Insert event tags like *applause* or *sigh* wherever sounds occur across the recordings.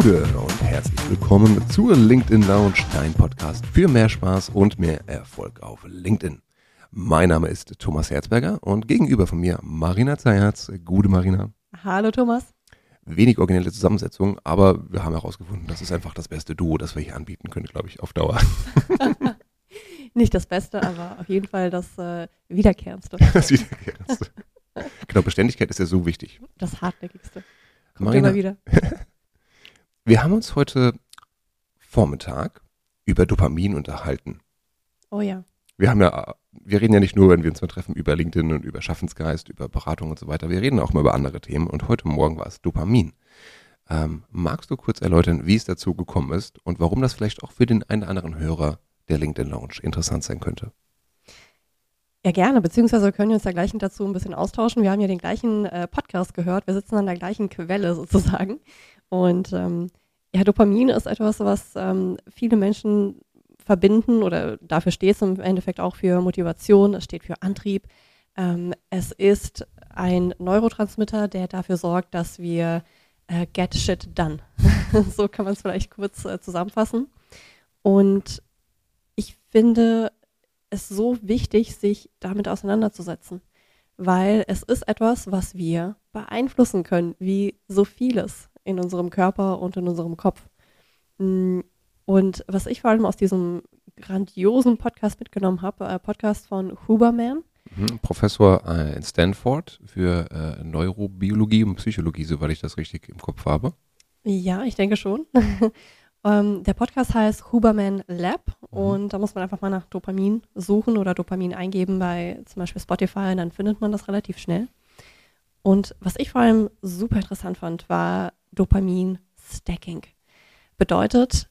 Gude und herzlich willkommen zur LinkedIn Lounge, dein Podcast für mehr Spaß und mehr Erfolg auf LinkedIn. Mein Name ist Thomas Herzberger und gegenüber von mir Marina Zayatz. Gute Marina. Hallo Thomas. Wenig originelle Zusammensetzung, aber wir haben herausgefunden, das ist einfach das beste Duo, das wir hier anbieten können, glaube ich, auf Dauer. *laughs* Nicht das Beste, aber auf jeden Fall das äh, Wiederkehrendste. *laughs* Das Wiederkehrendste. genau, Beständigkeit ist ja so wichtig. Das Hartnäckigste. Kommt Marina, immer wieder. *laughs* wir haben uns heute Vormittag über Dopamin unterhalten. Oh ja. Wir haben ja, wir reden ja nicht nur, wenn wir uns mal treffen, über LinkedIn und über Schaffensgeist, über Beratung und so weiter. Wir reden auch mal über andere Themen und heute Morgen war es Dopamin. Ähm, magst du kurz erläutern, wie es dazu gekommen ist und warum das vielleicht auch für den einen oder anderen Hörer der LinkedIn Lounge interessant sein könnte? Ja, gerne, beziehungsweise wir können uns da gleich dazu ein bisschen austauschen. Wir haben ja den gleichen äh, Podcast gehört, wir sitzen an der gleichen Quelle sozusagen. Und ähm, ja, Dopamin ist etwas, was ähm, viele Menschen verbinden oder dafür steht es im Endeffekt auch für Motivation, es steht für Antrieb. Ähm, es ist ein Neurotransmitter, der dafür sorgt, dass wir äh, get shit done. *laughs* so kann man es vielleicht kurz äh, zusammenfassen. Und ich finde es so wichtig, sich damit auseinanderzusetzen, weil es ist etwas, was wir beeinflussen können, wie so vieles in unserem Körper und in unserem Kopf. Mm, und was ich vor allem aus diesem grandiosen Podcast mitgenommen habe, äh, Podcast von Huberman. Mhm, Professor äh, in Stanford für äh, Neurobiologie und Psychologie, soweit ich das richtig im Kopf habe. Ja, ich denke schon. *laughs* ähm, der Podcast heißt Huberman Lab mhm. und da muss man einfach mal nach Dopamin suchen oder Dopamin eingeben bei zum Beispiel Spotify und dann findet man das relativ schnell. Und was ich vor allem super interessant fand, war Dopamin-Stacking. Bedeutet,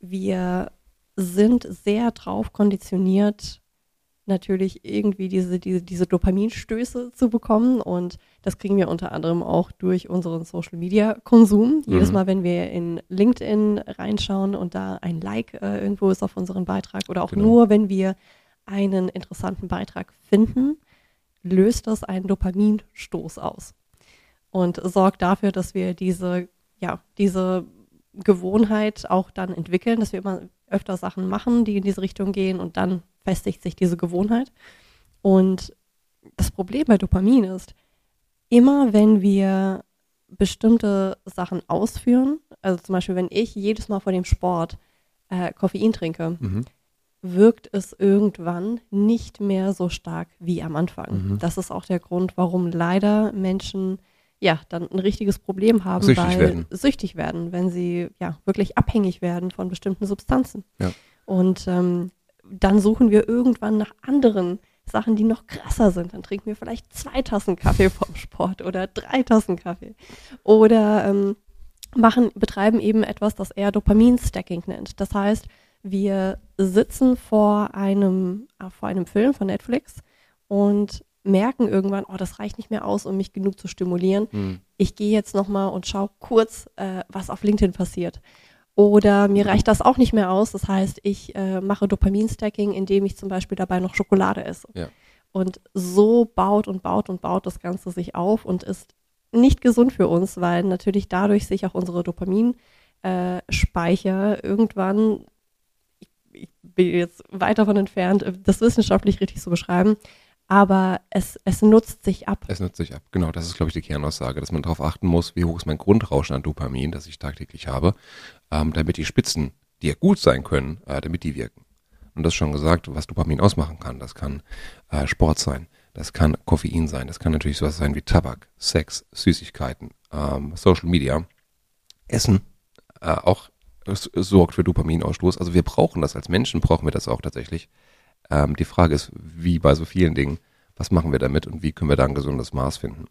wir sind sehr drauf konditioniert, natürlich irgendwie diese, diese, diese Dopaminstöße zu bekommen. Und das kriegen wir unter anderem auch durch unseren Social Media Konsum. Mhm. Jedes Mal, wenn wir in LinkedIn reinschauen und da ein Like äh, irgendwo ist auf unseren Beitrag oder auch genau. nur, wenn wir einen interessanten Beitrag finden, löst das einen Dopaminstoß aus und sorgt dafür, dass wir diese, ja, diese Gewohnheit auch dann entwickeln, dass wir immer öfter Sachen machen, die in diese Richtung gehen und dann festigt sich diese Gewohnheit. Und das Problem bei Dopamin ist, immer wenn wir bestimmte Sachen ausführen, also zum Beispiel wenn ich jedes Mal vor dem Sport äh, Koffein trinke, mhm. wirkt es irgendwann nicht mehr so stark wie am Anfang. Mhm. Das ist auch der Grund, warum leider Menschen ja, dann ein richtiges Problem haben, süchtig weil werden. süchtig werden, wenn sie ja wirklich abhängig werden von bestimmten Substanzen. Ja. Und ähm, dann suchen wir irgendwann nach anderen Sachen, die noch krasser sind. Dann trinken wir vielleicht zwei Tassen Kaffee vom Sport oder drei Tassen Kaffee. Oder ähm, machen, betreiben eben etwas, das er Dopamin-Stacking nennt. Das heißt, wir sitzen vor einem, äh, vor einem Film von Netflix und merken irgendwann, oh, das reicht nicht mehr aus, um mich genug zu stimulieren. Mhm. Ich gehe jetzt nochmal und schaue kurz, äh, was auf LinkedIn passiert. Oder mir reicht das auch nicht mehr aus. Das heißt, ich äh, mache Dopamin-Stacking, indem ich zum Beispiel dabei noch Schokolade esse. Ja. Und so baut und baut und baut das Ganze sich auf und ist nicht gesund für uns, weil natürlich dadurch sich auch unsere Dopaminspeicher äh, irgendwann, ich, ich bin jetzt weit davon entfernt, das wissenschaftlich richtig zu beschreiben, aber es, es nutzt sich ab. Es nutzt sich ab, genau. Das ist, glaube ich, die Kernaussage, dass man darauf achten muss, wie hoch ist mein Grundrauschen an Dopamin, das ich tagtäglich habe, ähm, damit die Spitzen, die ja gut sein können, äh, damit die wirken. Und das schon gesagt, was Dopamin ausmachen kann. Das kann äh, Sport sein, das kann Koffein sein, das kann natürlich sowas sein wie Tabak, Sex, Süßigkeiten, ähm, Social Media, Essen, äh, auch sorgt für Dopaminausstoß. Also wir brauchen das als Menschen, brauchen wir das auch tatsächlich. Ähm, die Frage ist, wie bei so vielen Dingen, was machen wir damit und wie können wir da ein gesundes Maß finden?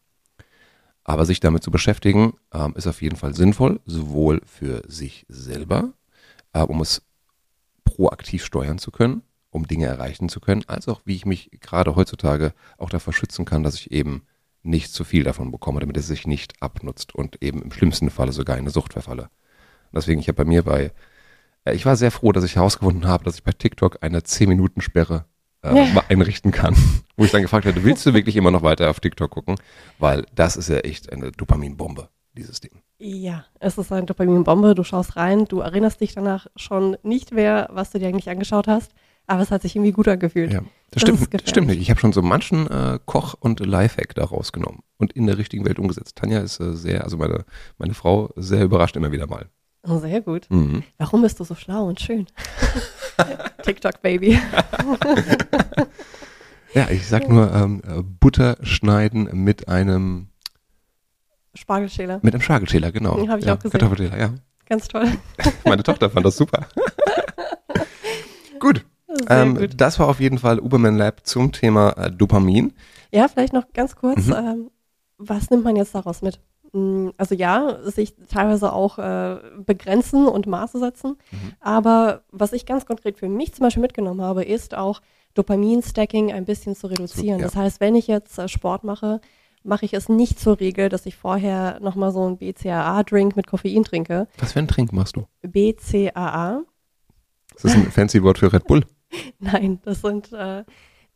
Aber sich damit zu beschäftigen, ähm, ist auf jeden Fall sinnvoll, sowohl für sich selber, äh, um es proaktiv steuern zu können, um Dinge erreichen zu können, als auch wie ich mich gerade heutzutage auch davor schützen kann, dass ich eben nicht zu viel davon bekomme, damit es sich nicht abnutzt und eben im schlimmsten Falle sogar in eine Sucht verfalle. Deswegen, ich habe bei mir bei ich war sehr froh, dass ich herausgefunden habe, dass ich bei TikTok eine 10-Minuten-Sperre äh, ja. *laughs* einrichten kann. Wo ich dann gefragt hatte, willst du wirklich immer noch weiter auf TikTok gucken? Weil das ist ja echt eine Dopaminbombe. dieses Ding. Ja, es ist eine Dopaminbombe. Du schaust rein, du erinnerst dich danach schon nicht mehr, was du dir eigentlich angeschaut hast, aber es hat sich irgendwie gut angefühlt. Ja, das, Das stimmt, stimmt nicht. Ich habe schon so manchen äh, Koch- und Lifehack da rausgenommen und in der richtigen Welt umgesetzt. Tanja ist äh, sehr, also meine, meine Frau, sehr überrascht immer wieder mal. Oh, sehr gut. Mhm. Warum bist du so schlau und schön? *laughs* TikTok, Baby. *laughs* Ja, ich sag nur ähm, äh, Butter schneiden mit einem Spargelschäler. mit einem Spargelschäler, genau. Den hab ich ja, auch gesehen. Kartoffelschäler, ja. Ganz toll. *laughs* Meine Tochter fand das super. gut, ähm, das war auf jeden Fall Uberman Lab zum Thema äh, Dopamin. Ja, vielleicht noch ganz kurz, Mhm. ähm, was nimmt man jetzt daraus mit? Mm, Also ja, sich teilweise auch äh, begrenzen und Maße setzen. Mhm. Aber was ich ganz konkret für mich zum Beispiel mitgenommen habe, ist auch Dopamin-Stacking ein bisschen zu reduzieren. Ja. Das heißt, wenn ich jetzt äh, Sport mache, mache ich es nicht zur Regel, dass ich vorher nochmal so einen BCAA-Drink mit Koffein trinke. Was für einen Trink machst du? BCAA, Ist das ein fancy Wort für Red Bull? *laughs* nein, das sind äh,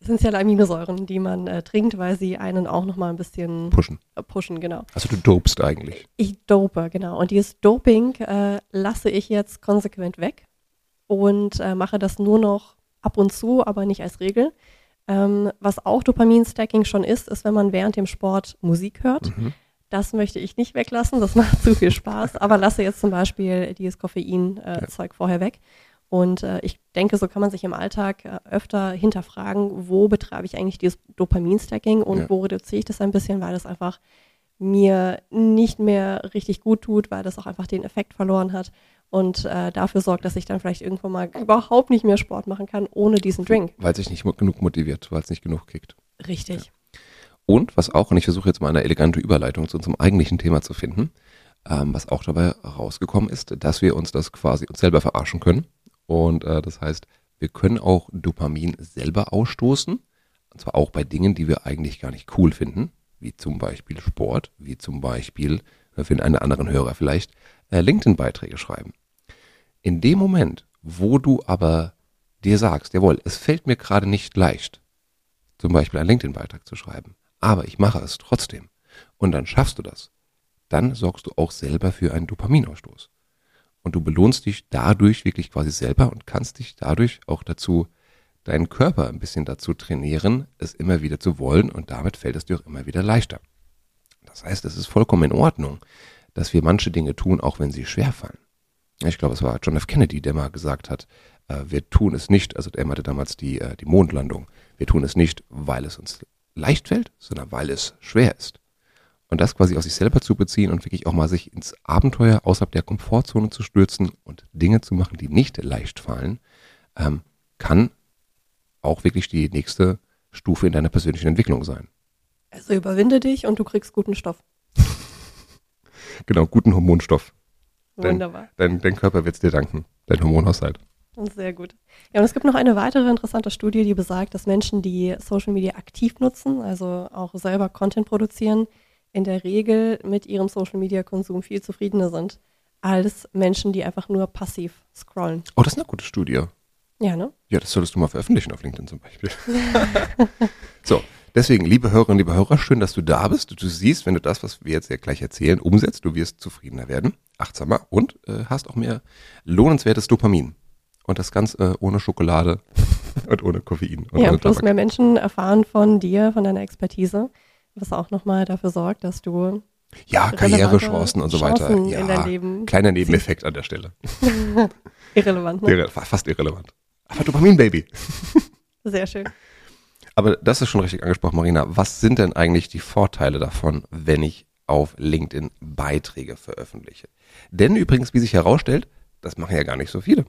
essentielle Aminosäuren, die man äh, trinkt, weil sie einen auch nochmal ein bisschen Pushen. äh, pushen, genau. Also du dopst eigentlich. Ich dope, genau. Und dieses Doping äh, lasse ich jetzt konsequent weg und äh, mache das nur noch ab und zu, aber nicht als Regel. Ähm, was auch Dopamin-Stacking schon ist, ist, wenn man während dem Sport Musik hört. Mhm. Das möchte ich nicht weglassen, das macht *laughs* zu viel Spaß, aber lasse jetzt zum Beispiel dieses Koffein-Zeug vorher weg. Und äh, ich denke, so kann man sich im Alltag äh, öfter hinterfragen, wo betreibe ich eigentlich dieses Dopamin-Stacking und Ja. wo reduziere ich das ein bisschen, weil das einfach mir nicht mehr richtig gut tut, weil das auch einfach den Effekt verloren hat und äh, dafür sorgt, dass ich dann vielleicht irgendwann mal überhaupt nicht mehr Sport machen kann ohne diesen Drink. Weil es sich nicht genug motiviert, weil es nicht genug kickt. Richtig. Und was auch, und ich versuche jetzt mal eine elegante Überleitung zu unserem eigentlichen Thema zu finden, ähm, was auch dabei rausgekommen ist, dass wir uns das quasi uns selber verarschen können. Und äh, das heißt, wir können auch Dopamin selber ausstoßen. Und zwar auch bei Dingen, die wir eigentlich gar nicht cool finden, wie zum Beispiel Sport, wie zum Beispiel äh, für einen anderen Hörer vielleicht äh, LinkedIn-Beiträge schreiben. In dem Moment, wo du aber dir sagst, jawohl, es fällt mir gerade nicht leicht, zum Beispiel einen LinkedIn-Beitrag zu schreiben, aber ich mache es trotzdem und dann schaffst du das, dann sorgst du auch selber für einen Dopaminausstoß. Und du belohnst dich dadurch wirklich quasi selber und kannst dich dadurch auch dazu, deinen Körper ein bisschen dazu trainieren, es immer wieder zu wollen und damit fällt es dir auch immer wieder leichter. Das heißt, es ist vollkommen in Ordnung, dass wir manche Dinge tun, auch wenn sie schwer fallen. Ich glaube, es war John F. Kennedy, der mal gesagt hat, äh, wir tun es nicht, also er meinte damals die, äh, die Mondlandung, wir tun es nicht, weil es uns leicht fällt, sondern weil es schwer ist. Und das quasi aus sich selber zu beziehen und wirklich auch mal sich ins Abenteuer außerhalb der Komfortzone zu stürzen und Dinge zu machen, die nicht leicht fallen, ähm, kann auch wirklich die nächste Stufe in deiner persönlichen Entwicklung sein. Also überwinde dich und du kriegst guten Stoff. *laughs* Genau, guten Hormonstoff. Dein- Wunderbar. Dein, dein Körper wird es dir danken, dein Hormonhaushalt. Sehr gut. Ja, und es gibt noch eine weitere interessante Studie, die besagt, dass Menschen, die Social Media aktiv nutzen, also auch selber Content produzieren, in der Regel mit ihrem Social Media Konsum viel zufriedener sind als Menschen, die einfach nur passiv scrollen. Oh, das ist eine gute Studie. Ja, ne? Ja, das solltest du mal veröffentlichen auf LinkedIn zum Beispiel. *laughs* so, deswegen, liebe Hörerinnen, liebe Hörer, schön, dass du da bist. Du siehst, wenn du das, was wir jetzt ja gleich erzählen, umsetzt, du wirst zufriedener werden, achtsamer und äh, hast auch mehr lohnenswertes Dopamin. Und das ganz äh, ohne Schokolade *laughs* und ohne Koffein. Und ja, ohne plus Tabak. mehr Menschen erfahren von dir, von deiner Expertise, was auch nochmal dafür sorgt, dass du Ja, Karrierechancen und so weiter. Chancen Ja, kleiner Nebeneffekt an der Stelle. *laughs* irrelevant, ne? Irre, fast irrelevant. Aber Dopamin, Baby. *laughs* Sehr schön. Aber das ist schon richtig angesprochen, Marina. Was sind denn eigentlich die Vorteile davon, wenn ich auf LinkedIn Beiträge veröffentliche? Denn übrigens, wie sich herausstellt, das machen ja gar nicht so viele.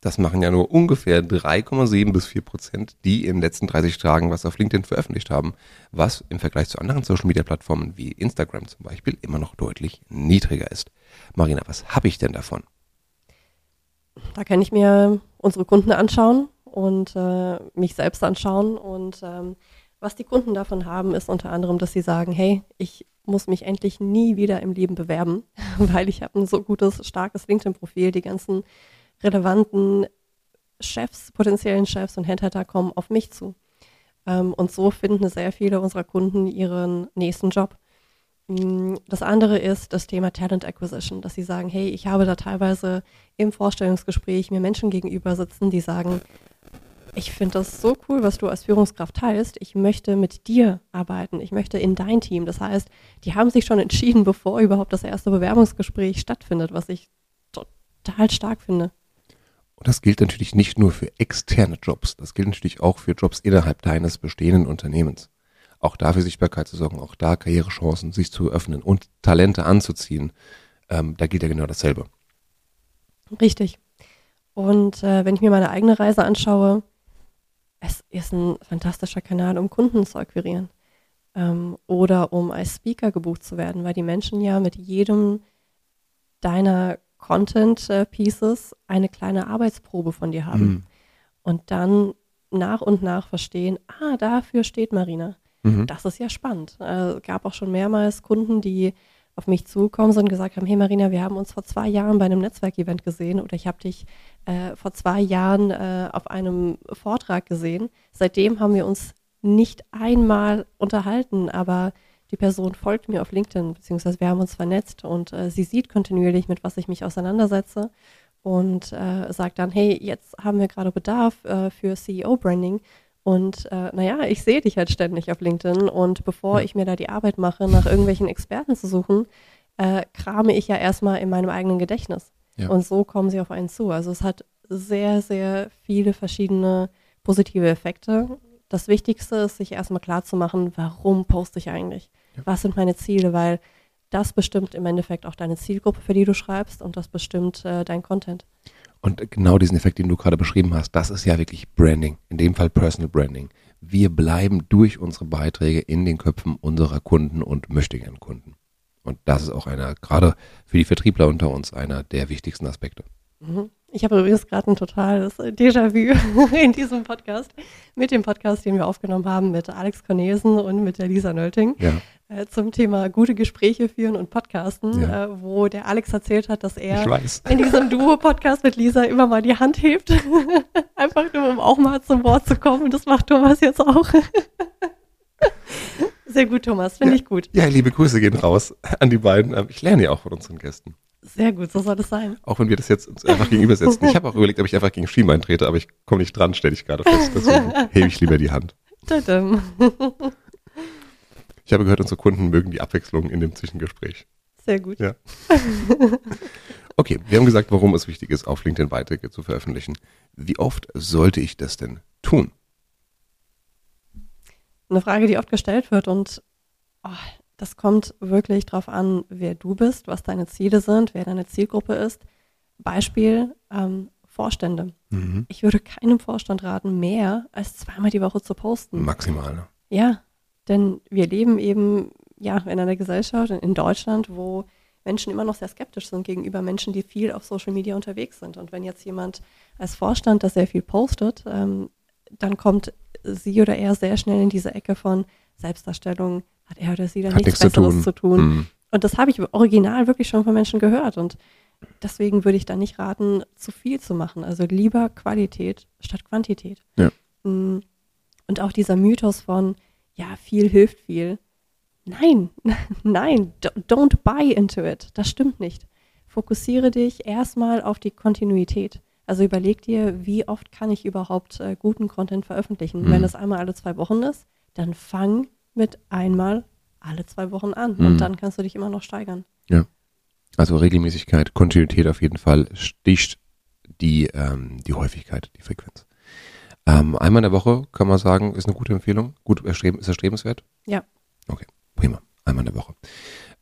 Das machen ja nur ungefähr 3,7 bis 4 Prozent, die in den letzten 30 Tagen was auf LinkedIn veröffentlicht haben, was im Vergleich zu anderen Social Media Plattformen wie Instagram zum Beispiel immer noch deutlich niedriger ist. Marina, was habe ich denn davon? Da kann ich mir unsere Kunden anschauen und äh, mich selbst anschauen. Und ähm, was die Kunden davon haben, ist unter anderem, dass sie sagen, hey, ich muss mich endlich nie wieder im Leben bewerben, *laughs* weil ich habe ein so gutes, starkes LinkedIn-Profil. Die ganzen relevanten Chefs, potenziellen Chefs und Headhunter kommen auf mich zu. Ähm, und so finden sehr viele unserer Kunden ihren nächsten Job. Mm, Das andere ist das Thema Talent Acquisition, dass sie sagen, hey, ich habe da teilweise im Vorstellungsgespräch mir Menschen gegenüber sitzen, die sagen, ich finde das so cool, was du als Führungskraft teilst. Ich möchte mit dir arbeiten. Ich möchte in dein Team. Das heißt, die haben sich schon entschieden, *laughs* bevor überhaupt das erste Bewerbungsgespräch stattfindet, was ich total stark finde. Und das gilt natürlich nicht nur für externe Jobs, das gilt natürlich auch für Jobs innerhalb deines bestehenden Unternehmens. Auch da für Sichtbarkeit zu sorgen, auch da Karrierechancen sich zu öffnen und Talente anzuziehen, ähm, da gilt ja genau dasselbe. Richtig. Und äh, wenn ich mir meine eigene Reise anschaue, es ist ein fantastischer Kanal, um Kunden zu akquirieren ähm, oder um als Speaker gebucht zu werden, weil die Menschen ja mit jedem deiner Content-Pieces eine kleine Arbeitsprobe von dir haben Mhm. und dann nach und nach verstehen, ah, dafür steht Marina. Mhm. Das ist ja spannend. Äh, Es gab auch schon mehrmals Kunden, die auf mich zugekommen sind und gesagt haben, hey Marina, wir haben uns vor zwei Jahren bei einem Netzwerkevent gesehen oder ich habe dich äh, vor zwei Jahren äh, auf einem Vortrag gesehen. Seitdem haben wir uns nicht einmal unterhalten, aber die Person folgt mir auf LinkedIn, beziehungsweise wir haben uns vernetzt und äh, sie sieht kontinuierlich, mit was ich mich auseinandersetze und äh, sagt dann, hey, jetzt haben wir gerade Bedarf äh, für CEO-Branding. Und äh, naja, ich sehe dich halt ständig auf LinkedIn und bevor ich mir da die Arbeit mache, nach irgendwelchen Experten zu suchen, äh, krame ich ja erstmal in meinem eigenen Gedächtnis. Ja. Und so kommen sie auf einen zu. Also es hat sehr, sehr viele verschiedene positive Effekte. Das Wichtigste ist, sich erstmal klar zu machen, warum poste ich eigentlich? Ja. Was sind meine Ziele? Weil das bestimmt im Endeffekt auch deine Zielgruppe, für die du schreibst und das bestimmt äh, dein Content. Und genau diesen Effekt, den du gerade beschrieben hast, das ist ja wirklich Branding, in dem Fall Personal Branding. Wir bleiben durch unsere Beiträge in den Köpfen unserer Kunden und möchtegern Kunden. Und das ist auch einer, gerade für die Vertriebler unter uns, einer der wichtigsten Aspekte. Mhm. Ich habe übrigens gerade ein totales Déjà-vu *laughs* in diesem Podcast mit dem Podcast, den wir aufgenommen haben mit Alex Cornelsen und mit der Lisa Nölting Ja, äh, zum Thema gute Gespräche führen und Podcasten, Ja. äh, wo der Alex erzählt hat, dass er in diesem *laughs* Duo-Podcast mit Lisa immer mal die Hand hebt. *laughs* Einfach nur, um auch mal zum Wort zu kommen. Und das macht Thomas jetzt auch. *laughs* Sehr gut, Thomas. Finde Ja. ich gut. Ja, liebe Grüße gehen raus an die beiden. Ähm, Ich lerne ja auch von unseren Gästen. Sehr gut, so soll es sein. Auch wenn wir das jetzt uns einfach gegenübersetzen. Ich habe auch überlegt, ob ich einfach gegen Schienbein trete, aber ich komme nicht dran, stelle ich gerade fest. Deswegen hebe ich lieber die Hand. Ich habe gehört, unsere Kunden mögen die Abwechslung in dem Zwischengespräch. Sehr gut. Ja. *laughs* Okay, wir haben gesagt, warum es wichtig ist, auf LinkedIn Beiträge zu veröffentlichen. Wie oft sollte ich das denn tun? Eine Frage, die oft gestellt wird und oh, das kommt wirklich drauf an, wer du bist, was deine Ziele sind, wer deine Zielgruppe ist. Beispiel ähm, Vorstände. Ich würde keinem Vorstand raten, mehr als zweimal die Woche zu posten. Maximal. Ja, denn wir leben eben ja in einer Gesellschaft in Deutschland, wo Menschen immer noch sehr skeptisch sind gegenüber Menschen, die viel auf Social Media unterwegs sind. Und wenn jetzt jemand als Vorstand das sehr viel postet, ähm, dann kommt sie oder er sehr schnell in diese Ecke von Selbstdarstellung, hat er oder sie dann Hat nichts nichts zu Besseres tun. zu tun. Mhm. Und das habe ich original wirklich schon von Menschen gehört. Und deswegen würde ich da nicht raten, zu viel zu machen. Also lieber Qualität statt Quantität. Ja. Mm, Und auch dieser Mythos von, ja, viel hilft viel. Nein, *laughs* nein, don't buy into it. Das stimmt nicht. Fokussiere dich erstmal auf die Kontinuität. Also überleg dir, wie oft kann ich überhaupt äh, guten Content veröffentlichen. Mhm. Wenn es einmal alle zwei Wochen ist, dann fang mit einmal alle zwei Wochen an Mhm. und dann kannst du dich immer noch steigern. Also Regelmäßigkeit, Kontinuität auf jeden Fall sticht die, ähm, die Häufigkeit, die Frequenz. Ähm, einmal in der Woche kann man sagen, ist eine gute Empfehlung. Gut erstreben, ist erstrebenswert? Ja. Okay, prima. Einmal in der Woche.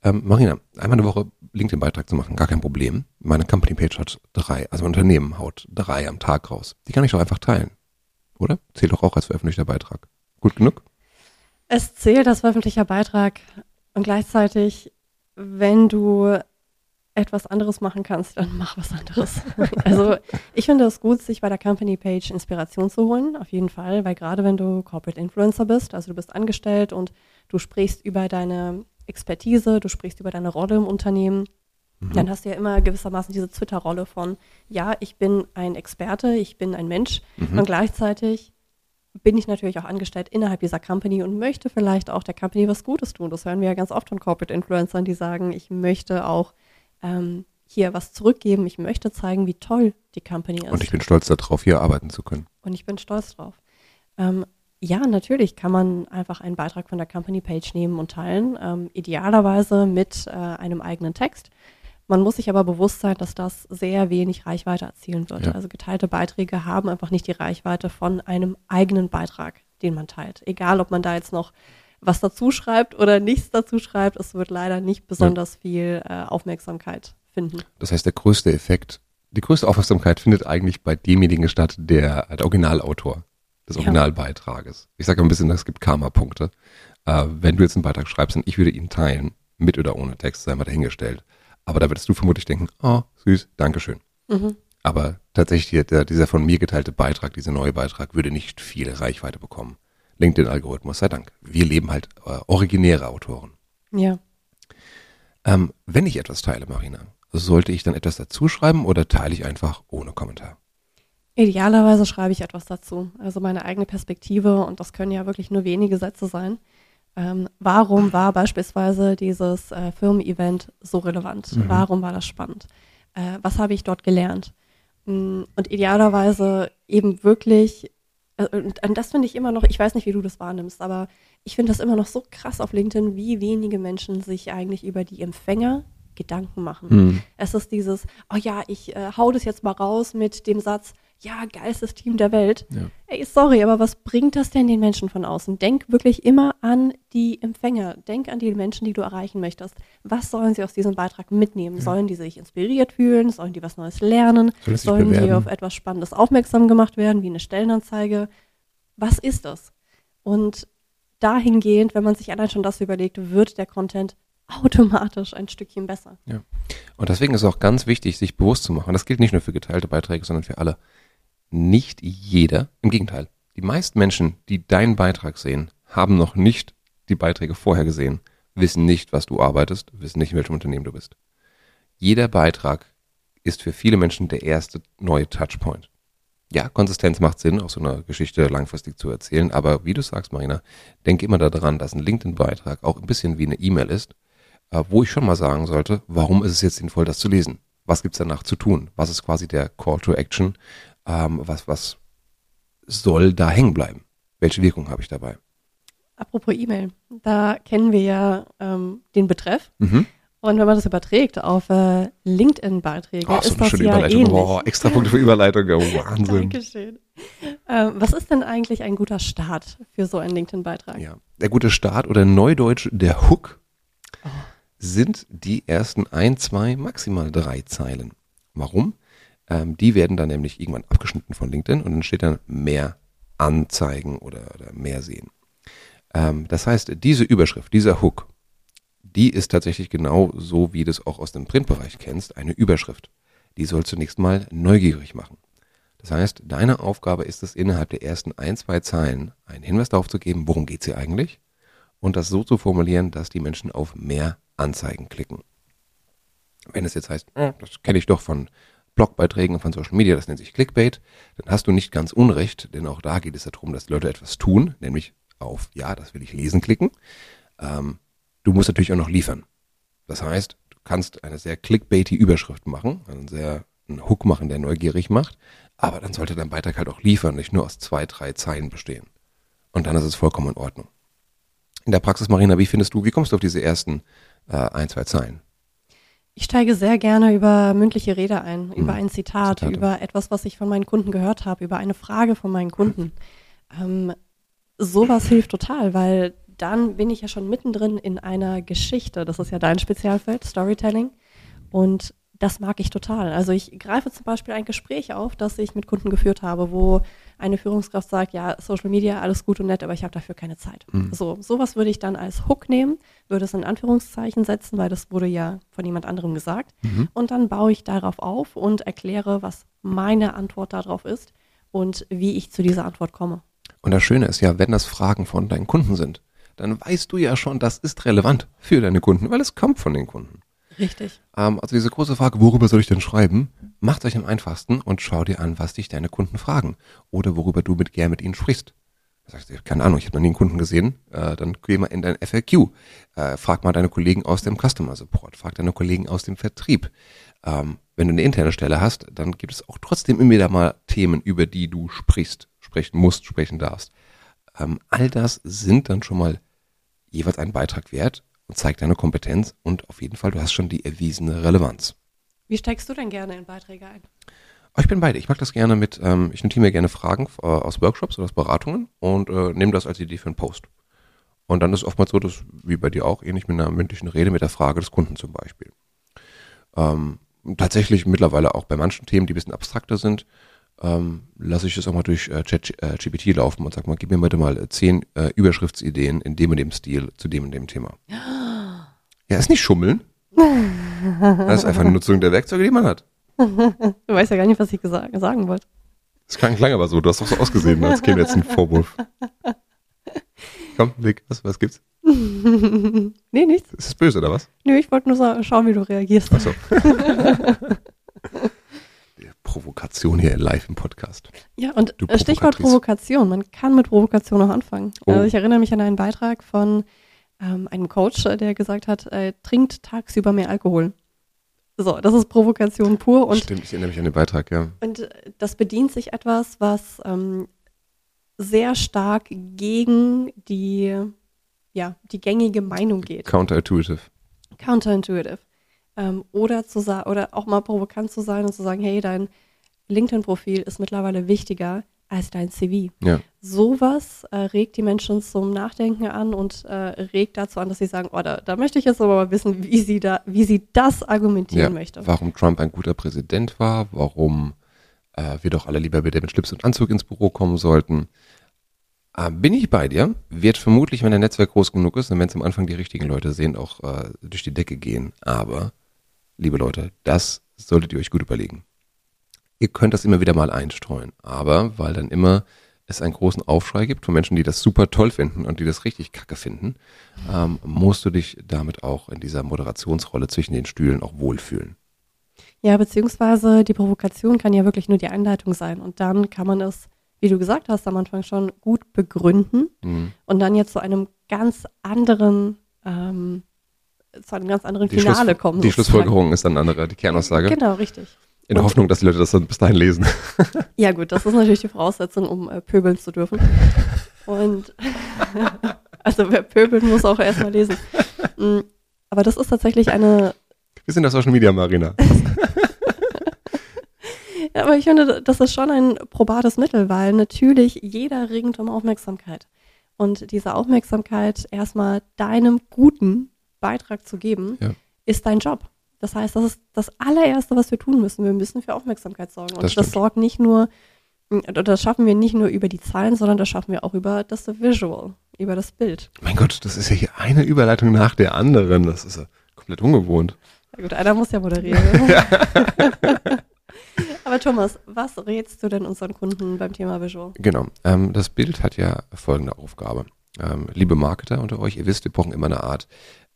Ähm, Marina, einmal in der Woche LinkedIn-Beitrag zu machen, gar kein Problem. Meine Company-Page hat drei, also mein Unternehmen haut drei am Tag raus. Die kann ich doch einfach teilen. Oder? Zählt doch auch als veröffentlichter Beitrag. Gut genug? Es zählt als öffentlicher Beitrag und gleichzeitig, wenn du etwas anderes machen kannst, dann mach was anderes. *laughs* also ich finde es gut, sich bei der Company Page Inspiration zu holen, auf jeden Fall, weil gerade wenn du Corporate Influencer bist, also du bist angestellt und du sprichst über deine Expertise, du sprichst über deine Rolle im Unternehmen, dann hast du ja immer gewissermaßen diese Twitter-Rolle von, ja, ich bin ein Experte, ich bin ein Mensch Mhm. und gleichzeitig bin ich natürlich auch angestellt innerhalb dieser Company und möchte vielleicht auch der Company was Gutes tun. Das hören wir ja ganz oft von Corporate Influencern, die sagen, ich möchte auch ähm, hier was zurückgeben. Ich möchte zeigen, wie toll die Company ist. Und ich bin stolz darauf, hier arbeiten zu können. Und ich bin stolz drauf. Ähm, ja, natürlich kann man einfach einen Beitrag von der Company Page nehmen und teilen, ähm, idealerweise mit äh, einem eigenen Text. Man muss sich aber bewusst sein, dass das sehr wenig Reichweite erzielen wird. Ja. Also geteilte Beiträge haben einfach nicht die Reichweite von einem eigenen Beitrag, den man teilt. Egal, ob man da jetzt noch was dazu schreibt oder nichts dazu schreibt, es wird leider nicht besonders viel äh, Aufmerksamkeit finden. Das heißt, der größte Effekt, die größte Aufmerksamkeit findet eigentlich bei demjenigen statt, der, der Originalautor des Ja. Originalbeitrages. Ich sage ein bisschen, es gibt Karma-Punkte. Äh, wenn du jetzt einen Beitrag schreibst und ich würde ihn teilen, mit oder ohne Text, sei mal dahingestellt. Aber da würdest du vermutlich denken, oh, süß, Dankeschön. Mhm. Aber tatsächlich, der, dieser von mir geteilte Beitrag, dieser neue Beitrag, würde nicht viel Reichweite bekommen. LinkedIn-Algorithmus sei Dank. Wir leben halt äh, originäre Autoren. Ja. Ähm, wenn ich etwas teile, Marina, sollte ich dann etwas dazu schreiben oder teile ich einfach ohne Kommentar? Idealerweise schreibe ich etwas dazu, also meine eigene Perspektive und das können ja wirklich nur wenige Sätze sein. Ähm, warum war beispielsweise dieses äh, Firmen-Event so relevant? Mhm. Warum war das spannend? Äh, was habe ich dort gelernt? Mm, Und idealerweise eben wirklich, und, und das finde ich immer noch, ich weiß nicht, wie du das wahrnimmst, aber ich finde das immer noch so krass auf LinkedIn, wie wenige Menschen sich eigentlich über die Empfänger Gedanken machen. Es ist dieses, oh ja, ich äh, hau das jetzt mal raus mit dem Satz, ja, geilstes Team der Welt. Ja. Ey, sorry, aber was bringt das denn den Menschen von außen? Denk wirklich immer an die Empfänger. Denk an die Menschen, die du erreichen möchtest. Was sollen sie aus diesem Beitrag mitnehmen? Sollen die sich inspiriert fühlen? Sollen die was Neues lernen? Soll es Sollen die auf etwas Spannendes aufmerksam gemacht werden, wie eine Stellenanzeige? Was ist das? Und dahingehend, wenn man sich allein schon das überlegt, wird der Content automatisch ein Stückchen besser. Und deswegen ist auch ganz wichtig, sich bewusst zu machen, das gilt nicht nur für geteilte Beiträge, sondern für alle. Nicht jeder, im Gegenteil, die meisten Menschen, die deinen Beitrag sehen, haben noch nicht die Beiträge vorher gesehen, wissen nicht, was du arbeitest, wissen nicht, in welchem Unternehmen du bist. Jeder Beitrag ist für viele Menschen der erste neue Touchpoint. Ja, Konsistenz macht Sinn, auch so eine Geschichte langfristig zu erzählen, aber wie du sagst, Marina, denke immer daran, dass ein LinkedIn-Beitrag auch ein bisschen wie eine E-Mail ist, äh, wo ich schon mal sagen sollte, warum ist es jetzt sinnvoll, das zu lesen? Was gibt's danach zu tun? Was ist quasi der Call to Action? Ähm, was, was soll da hängen bleiben? Welche Wirkung habe ich dabei? Apropos E-Mail, da kennen wir ja ähm, den Betreff. Mhm. Und wenn man das überträgt auf äh, LinkedIn-Beiträge, Oh, so ist das schöne ja Überleitung. ähnlich. Boah, extra Punkte für Überleitung. Oh, *laughs* Wahnsinn. Dankeschön. Ähm, was ist denn eigentlich ein guter Start für so einen LinkedIn-Beitrag? Ja. Der gute Start oder Neudeutsch, der Hook, Oh. sind die ersten ein, zwei, maximal drei Zeilen. Warum? Ähm, die werden dann nämlich irgendwann abgeschnitten von LinkedIn und dann steht dann mehr Anzeigen oder, oder mehr sehen. Ähm, das heißt, diese Überschrift, dieser Hook, die ist tatsächlich genau so, wie du es auch aus dem Printbereich kennst, eine Überschrift. Die soll zunächst mal neugierig machen. Das heißt, deine Aufgabe ist es, innerhalb der ersten ein, zwei Zeilen einen Hinweis darauf zu geben, worum geht es hier eigentlich und das so zu formulieren, dass die Menschen auf mehr Anzeigen klicken. Wenn es jetzt heißt, "Hm, das kenne ich doch von Blogbeiträgen von Social Media, das nennt sich Clickbait, dann hast du nicht ganz unrecht, denn auch da geht es darum, dass Leute etwas tun, nämlich auf Ja, das will ich lesen klicken. Ähm, du musst natürlich auch noch liefern. Das heißt, du kannst eine sehr clickbaity Überschrift machen, einen sehr einen Hook machen, der neugierig macht, aber dann sollte dein Beitrag halt auch liefern, nicht nur aus zwei, drei Zeilen bestehen. Und dann ist es vollkommen in Ordnung. In der Praxis, Marina, wie findest du, wie kommst du auf diese ersten äh, ein, zwei Zeilen? Ich steige sehr gerne über mündliche Rede ein, über ein Zitat, Zitate. über etwas, was ich von meinen Kunden gehört habe, über eine Frage von meinen Kunden. Ähm, sowas hilft total, weil dann bin ich ja schon mittendrin in einer Geschichte. Das ist ja dein Spezialfeld, Storytelling. Und das mag ich total. Also ich greife zum Beispiel ein Gespräch auf, das ich mit Kunden geführt habe, wo eine Führungskraft sagt, ja, Social Media, alles gut und nett, aber ich habe dafür keine Zeit. So, sowas würde ich dann als Hook nehmen, würde es in Anführungszeichen setzen, weil das wurde ja von jemand anderem gesagt. Und dann baue ich darauf auf und erkläre, was meine Antwort darauf ist und wie ich zu dieser Antwort komme. Und das Schöne ist ja, wenn das Fragen von deinen Kunden sind, dann weißt du ja schon, das ist relevant für deine Kunden, weil es kommt von den Kunden. Richtig. Ähm, also diese große Frage, worüber soll ich denn schreiben? Macht euch am einfachsten und schau dir an, was dich deine Kunden fragen oder worüber du mit gern mit ihnen sprichst. Sagst du, keine Ahnung, ich habe noch nie einen Kunden gesehen. Äh, dann geh mal in dein FAQ. Äh, frag mal deine Kollegen aus dem Customer Support. Frag deine Kollegen aus dem Vertrieb. Ähm, wenn du eine interne Stelle hast, dann gibt es auch trotzdem immer wieder mal Themen, über die du sprichst, sprechen musst, sprechen darfst. Ähm, all das sind dann schon mal jeweils einen Beitrag wert und zeigt deine Kompetenz und auf jeden Fall, du hast schon die erwiesene Relevanz. Wie steigst du denn gerne in Beiträge ein? Oh, ich bin beide. Ich mag das gerne mit, ähm, ich notiere mir gerne Fragen äh, aus Workshops oder aus Beratungen und äh, nehme das als Idee für einen Post. Und dann ist oftmals so, dass, wie bei dir auch, ähnlich mit einer mündlichen Rede, mit der Frage des Kunden zum Beispiel. Ähm, tatsächlich mittlerweile auch bei manchen Themen, die ein bisschen abstrakter sind, ähm, lasse ich es auch mal durch äh, ChatGPT äh, laufen und sag mal, gib mir bitte mal äh, zehn äh, Überschriftsideen in dem und dem Stil zu dem und dem Thema. Ja, ist nicht schummeln. Das ist einfach eine Nutzung der Werkzeuge, die man hat. Du weißt ja gar nicht, was ich sagen wollte. Das klang, klang aber so. Du hast doch so ausgesehen, als käme jetzt ein Vorwurf. Komm, Blick, was, was gibt's? *laughs* nee, nichts. Ist das böse, oder was? Nö, ich wollte nur schauen, wie du reagierst. Ach so. *laughs* Provokation hier live im Podcast. Ja, und Stichwort Provokation. Man kann mit Provokation auch anfangen. Oh. Also ich erinnere mich an einen Beitrag von ähm, einem Coach, der gesagt hat, äh, trinkt tagsüber mehr Alkohol. So, das ist Provokation pur. Und, Stimmt, ich erinnere mich an den Beitrag, ja. Und äh, das bedient sich etwas, was ähm, sehr stark gegen die, ja, die gängige Meinung geht. Counterintuitive. Counterintuitive. Ähm, oder, zu oder auch mal provokant zu sein und zu sagen, hey, dein LinkedIn-Profil ist mittlerweile wichtiger als dein CV. Ja. Sowas äh, regt die Menschen zum Nachdenken an und äh, regt dazu an, dass sie sagen, oh, da, da, möchte ich jetzt aber mal wissen, wie sie da, wie sie das argumentieren ja. möchte. Warum Trump ein guter Präsident war, warum äh, wir doch alle lieber wieder mit Schlips und Anzug ins Büro kommen sollten. Äh, bin ich bei dir? Wird vermutlich, wenn dein Netzwerk groß genug ist und wenn es am Anfang die richtigen Leute sehen, auch äh, durch die Decke gehen. Aber, liebe Leute, das solltet ihr euch gut überlegen. Ihr könnt das immer wieder mal einstreuen, aber weil dann immer es einen großen Aufschrei gibt von Menschen, die das super toll finden und die das richtig kacke finden, ähm, musst du dich damit auch in dieser Moderationsrolle zwischen den Stühlen auch wohlfühlen. Ja, beziehungsweise die Provokation kann ja wirklich nur die Einleitung sein und dann kann man es, wie du gesagt hast, am Anfang schon gut begründen mhm. und dann jetzt zu einem ganz anderen ähm, zu einem ganz anderen die Finale Schluss, kommen. Die Schlussfolgerung ist dann andere, die Kernaussage. Genau, richtig. In der Hoffnung, dass die Leute das dann bis dahin lesen. *laughs* Ja, gut, das ist natürlich die Voraussetzung, um äh, pöbeln zu dürfen. Und *laughs* also wer pöbeln muss auch erstmal lesen. Mm, aber das ist tatsächlich eine. Wir sind der Social Media Marina. *laughs* ja, aber ich finde, das ist schon ein probates Mittel, weil natürlich jeder ringt um Aufmerksamkeit. Und diese Aufmerksamkeit erstmal deinem guten Beitrag zu geben, ja. ist dein Job. Das heißt, das ist das allererste, was wir tun müssen. Wir müssen für Aufmerksamkeit sorgen. Und das, das sorgt nicht nur, das schaffen wir nicht nur über die Zahlen, sondern das schaffen wir auch über das Visual, über das Bild. Mein Gott, das ist ja hier eine Überleitung nach der anderen. Das ist ja komplett ungewohnt. Na gut, einer muss ja moderieren. *laughs* Aber Thomas, was rätst du denn unseren Kunden beim Thema Visual? Genau, ähm, das Bild hat ja folgende Aufgabe. Ähm, liebe Marketer unter euch, ihr wisst, wir brauchen immer eine Art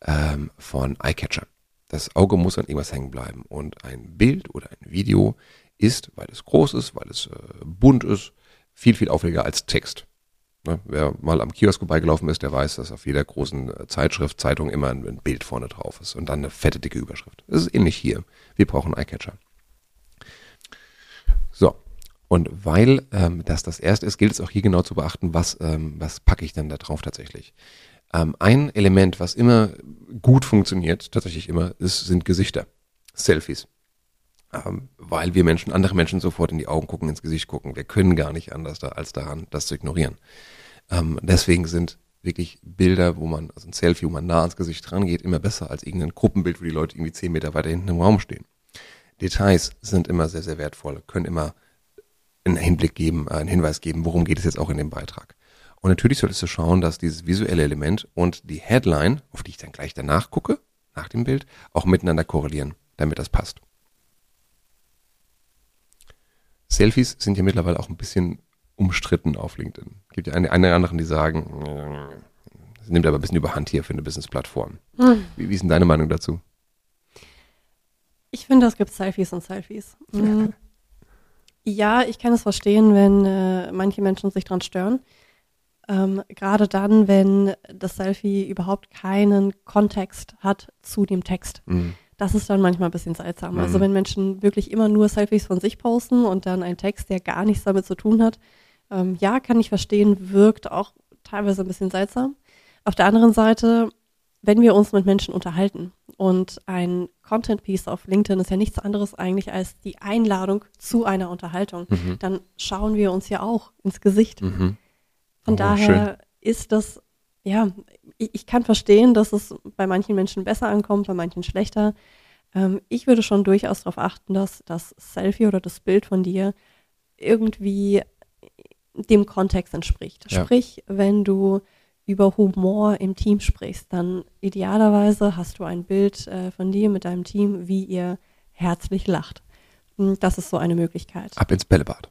ähm, von Eyecatcher. Das Auge muss an irgendwas hängen bleiben. Und ein Bild oder ein Video ist, weil es groß ist, weil es äh, bunt ist, viel, viel auffälliger als Text. Ne? Wer mal am Kiosk vorbeigelaufen ist, der weiß, dass auf jeder großen äh, Zeitschrift, Zeitung immer ein, ein Bild vorne drauf ist und dann eine fette, dicke Überschrift. Das ist ähnlich hier. Wir brauchen Eyecatcher. So. Und weil ähm, das das erste ist, gilt es auch hier genau zu beachten, was, ähm, was packe ich denn da drauf tatsächlich. Ähm, ein Element, was immer gut funktioniert, tatsächlich immer, ist, sind Gesichter. Selfies. Ähm, weil wir Menschen, andere Menschen sofort in die Augen gucken, ins Gesicht gucken. Wir können gar nicht anders da, als daran, das zu ignorieren. Ähm, deswegen sind wirklich Bilder, wo man, also ein Selfie, wo man nah ans Gesicht rangeht, immer besser als irgendein Gruppenbild, wo die Leute irgendwie zehn Meter weiter hinten im Raum stehen. Details sind immer sehr, sehr wertvoll, können immer einen Hinblick geben, einen Hinweis geben, worum geht es jetzt auch in dem Beitrag. Und natürlich solltest du schauen, dass dieses visuelle Element und die Headline, auf die ich dann gleich danach gucke, nach dem Bild, auch miteinander korrelieren, damit das passt. Selfies sind ja mittlerweile auch ein bisschen umstritten auf LinkedIn. Es gibt ja eine, eine anderen, die sagen, das nimmt aber ein bisschen überhand hier für eine Business-Plattform. Hm. Wie, wie ist denn deine Meinung dazu? Ich finde, es gibt Selfies und Selfies. Mhm. Ja, ich kann es verstehen, wenn äh, manche Menschen sich dran stören. Ähm, Gerade dann, wenn das Selfie überhaupt keinen Kontext hat zu dem Text. Mhm. Das ist dann manchmal ein bisschen seltsam. Mhm. Also wenn Menschen wirklich immer nur Selfies von sich posten und dann ein Text, der gar nichts damit zu tun hat, ähm, ja, kann ich verstehen, wirkt auch teilweise ein bisschen seltsam. Auf der anderen Seite, wenn wir uns mit Menschen unterhalten und ein Content Piece auf LinkedIn ist ja nichts anderes eigentlich als die Einladung zu einer Unterhaltung, Mhm. dann schauen wir uns ja auch ins Gesicht. Mhm. Von Oh, daher ist das, ja, ich, ich kann verstehen, dass es bei manchen Menschen besser ankommt, bei manchen schlechter. Ähm, ich würde schon durchaus darauf achten, dass das Selfie oder das Bild von dir irgendwie dem Kontext entspricht. Ja. Sprich, wenn du über Humor im Team sprichst, dann idealerweise hast du ein Bild äh, von dir mit deinem Team, wie ihr herzlich lacht. Hm, Das ist so eine Möglichkeit Ab ins Bällebad.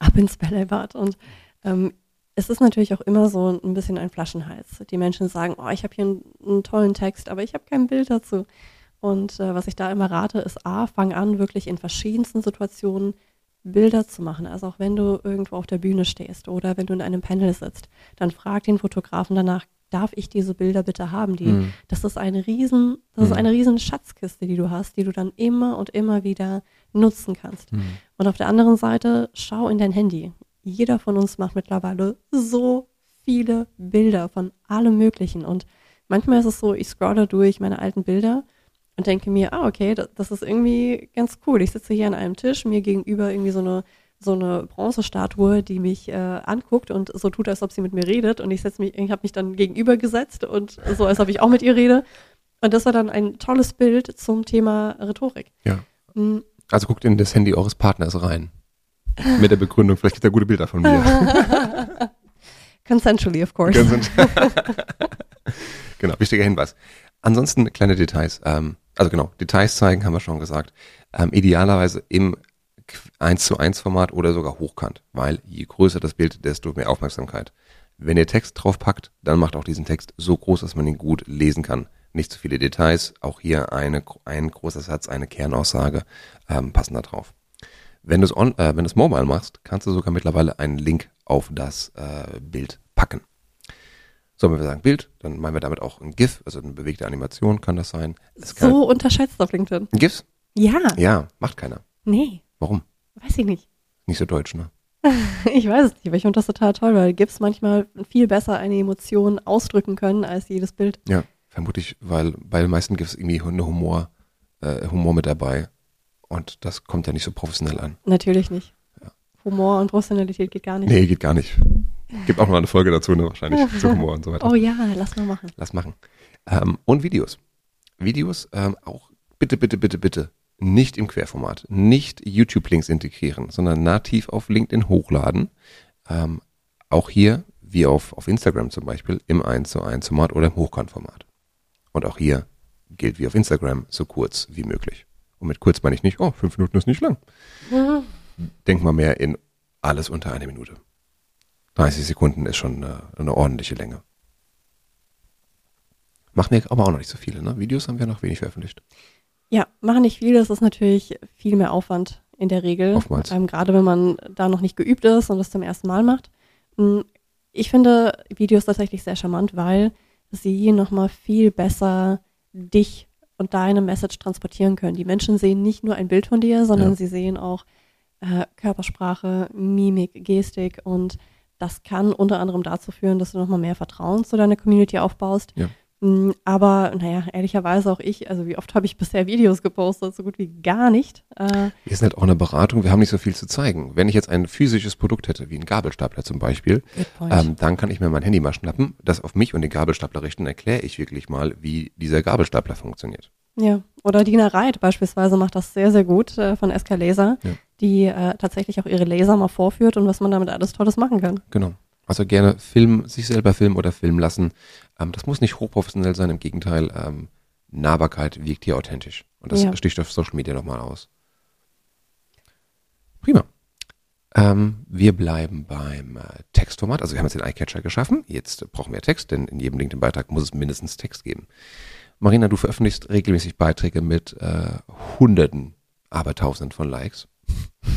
ab ins Bällebad. Und ähm, es ist natürlich auch immer so ein bisschen ein Flaschenhals. Die Menschen sagen, oh, ich habe hier einen, einen tollen Text, aber ich habe kein Bild dazu. Und äh, was ich da immer rate, ist A, fang an, wirklich in verschiedensten Situationen Bilder zu machen. Also auch wenn du irgendwo auf der Bühne stehst oder wenn du in einem Panel sitzt, dann frag den Fotografen danach, darf ich diese Bilder bitte haben? Die, Mhm. Das ist eine riesen, das ist Mhm. eine riesen Schatzkiste, die du hast, die du dann immer und immer wieder nutzen kannst. Mhm. Und auf der anderen Seite, schau in dein Handy. Jeder von uns macht mittlerweile so viele Bilder von allem Möglichen. Und manchmal ist es so, ich scrolle durch meine alten Bilder und denke mir, ah, okay, das, das ist irgendwie ganz cool. Ich sitze hier an einem Tisch, mir gegenüber irgendwie so eine, so eine Bronzestatue, die mich äh, anguckt und so tut, als ob sie mit mir redet. Und ich setze mich, ich habe mich dann gegenüber gesetzt und so, als ob ich auch mit ihr rede. Und das war dann ein tolles Bild zum Thema Rhetorik. Ja. Mm, Also guckt in das Handy eures Partners rein. Mit der Begründung, vielleicht gibt er gute Bilder von mir. *laughs* Consensually, of course. *laughs* Genau, wichtiger Hinweis. Ansonsten kleine Details. Ähm, also genau, Details zeigen, haben wir schon gesagt. Ähm, idealerweise im 1 zu 1 Format oder sogar hochkant, weil je größer das Bild, desto mehr Aufmerksamkeit. Wenn ihr Text drauf packt, dann macht auch diesen Text so groß, dass man ihn gut lesen kann. Nicht zu viele Details, auch hier eine, ein großer Satz, eine Kernaussage ähm, passen da drauf. Wenn du es äh, wenn mobile machst, kannst du sogar mittlerweile einen Link auf das äh, Bild packen. So, wenn wir sagen Bild, dann meinen wir damit auch ein GIF, also eine bewegte Animation kann das sein. Es kann, So unterschätzt auf LinkedIn. GIFs? Ja, Ja, macht keiner. nee, Warum? weiß ich nicht. Nicht so deutsch, ne? *laughs* Ich weiß es nicht, aber ich finde das total toll, weil GIFs manchmal viel besser eine Emotion ausdrücken können als jedes Bild. Ja, vermutlich, weil bei den meisten GIFs irgendwie Humor, äh, Humor mit dabei. Und das kommt ja nicht so professionell an. Natürlich nicht. Ja. Humor und Professionalität geht gar nicht. Nee, geht gar nicht. Gibt auch noch eine Folge dazu, ne? Wahrscheinlich zu Humor und so weiter. Oh ja, lass mal machen. Lass machen. Ähm, und Videos. Videos ähm, auch bitte, bitte, bitte, bitte nicht im Querformat, nicht YouTube-Links integrieren, sondern nativ auf LinkedIn hochladen. Ähm, auch hier, wie auf, auf Instagram zum Beispiel, im 1 zu 1 Format oder im Hochkantformat. Und auch hier gilt wie auf Instagram so kurz wie möglich. Und mit kurz meine ich nicht, oh, fünf Minuten ist nicht lang. Denk mal mehr in alles unter eine Minute. 30 Sekunden ist schon eine, eine ordentliche Länge. Machen wir aber auch noch nicht so viele, ne? Videos haben wir noch wenig veröffentlicht. Ja, machen nicht viel, das ist natürlich viel mehr Aufwand in der Regel. Oftmals. Ähm, gerade wenn man da noch nicht geübt ist und das zum ersten Mal macht. Mm, Ich finde Videos tatsächlich sehr charmant, weil sie nochmal viel besser dich und deine Message transportieren können. Die Menschen sehen nicht nur ein Bild von dir, sondern Ja. sie sehen auch äh, Körpersprache, Mimik, Gestik und das kann unter anderem dazu führen, dass du nochmal mehr Vertrauen zu deiner Community aufbaust. Ja. Mm, Aber naja, ehrlicherweise auch ich, also wie oft habe ich bisher Videos gepostet, so gut wie gar nicht. Äh, Wir sind halt auch eine Beratung, wir haben nicht so viel zu zeigen. Wenn ich jetzt ein physisches Produkt hätte, wie ein Gabelstapler zum Beispiel, ähm, dann kann ich mir mein Handy mal schnappen, das auf mich und den Gabelstapler richten, erkläre ich wirklich mal, wie dieser Gabelstapler funktioniert. Ja, oder Dina Reit beispielsweise macht das sehr, sehr gut äh, von SK Laser, Ja. die äh, tatsächlich auch ihre Laser mal vorführt und was man damit alles Tolles machen kann. Genau. Also gerne filmen, sich selber filmen oder filmen lassen. Ähm, das muss nicht hochprofessionell sein, im Gegenteil, ähm, Nahbarkeit wirkt hier authentisch. Und das Ja. sticht auf Social Media nochmal aus. Prima. Ähm, wir bleiben beim äh, Textformat. Also wir haben jetzt den iCatcher geschaffen. Jetzt brauchen wir Text, denn in jedem LinkedIn-Beitrag muss es mindestens Text geben. Marina, du veröffentlichst regelmäßig Beiträge mit äh, Hunderten, aber Tausenden von Likes.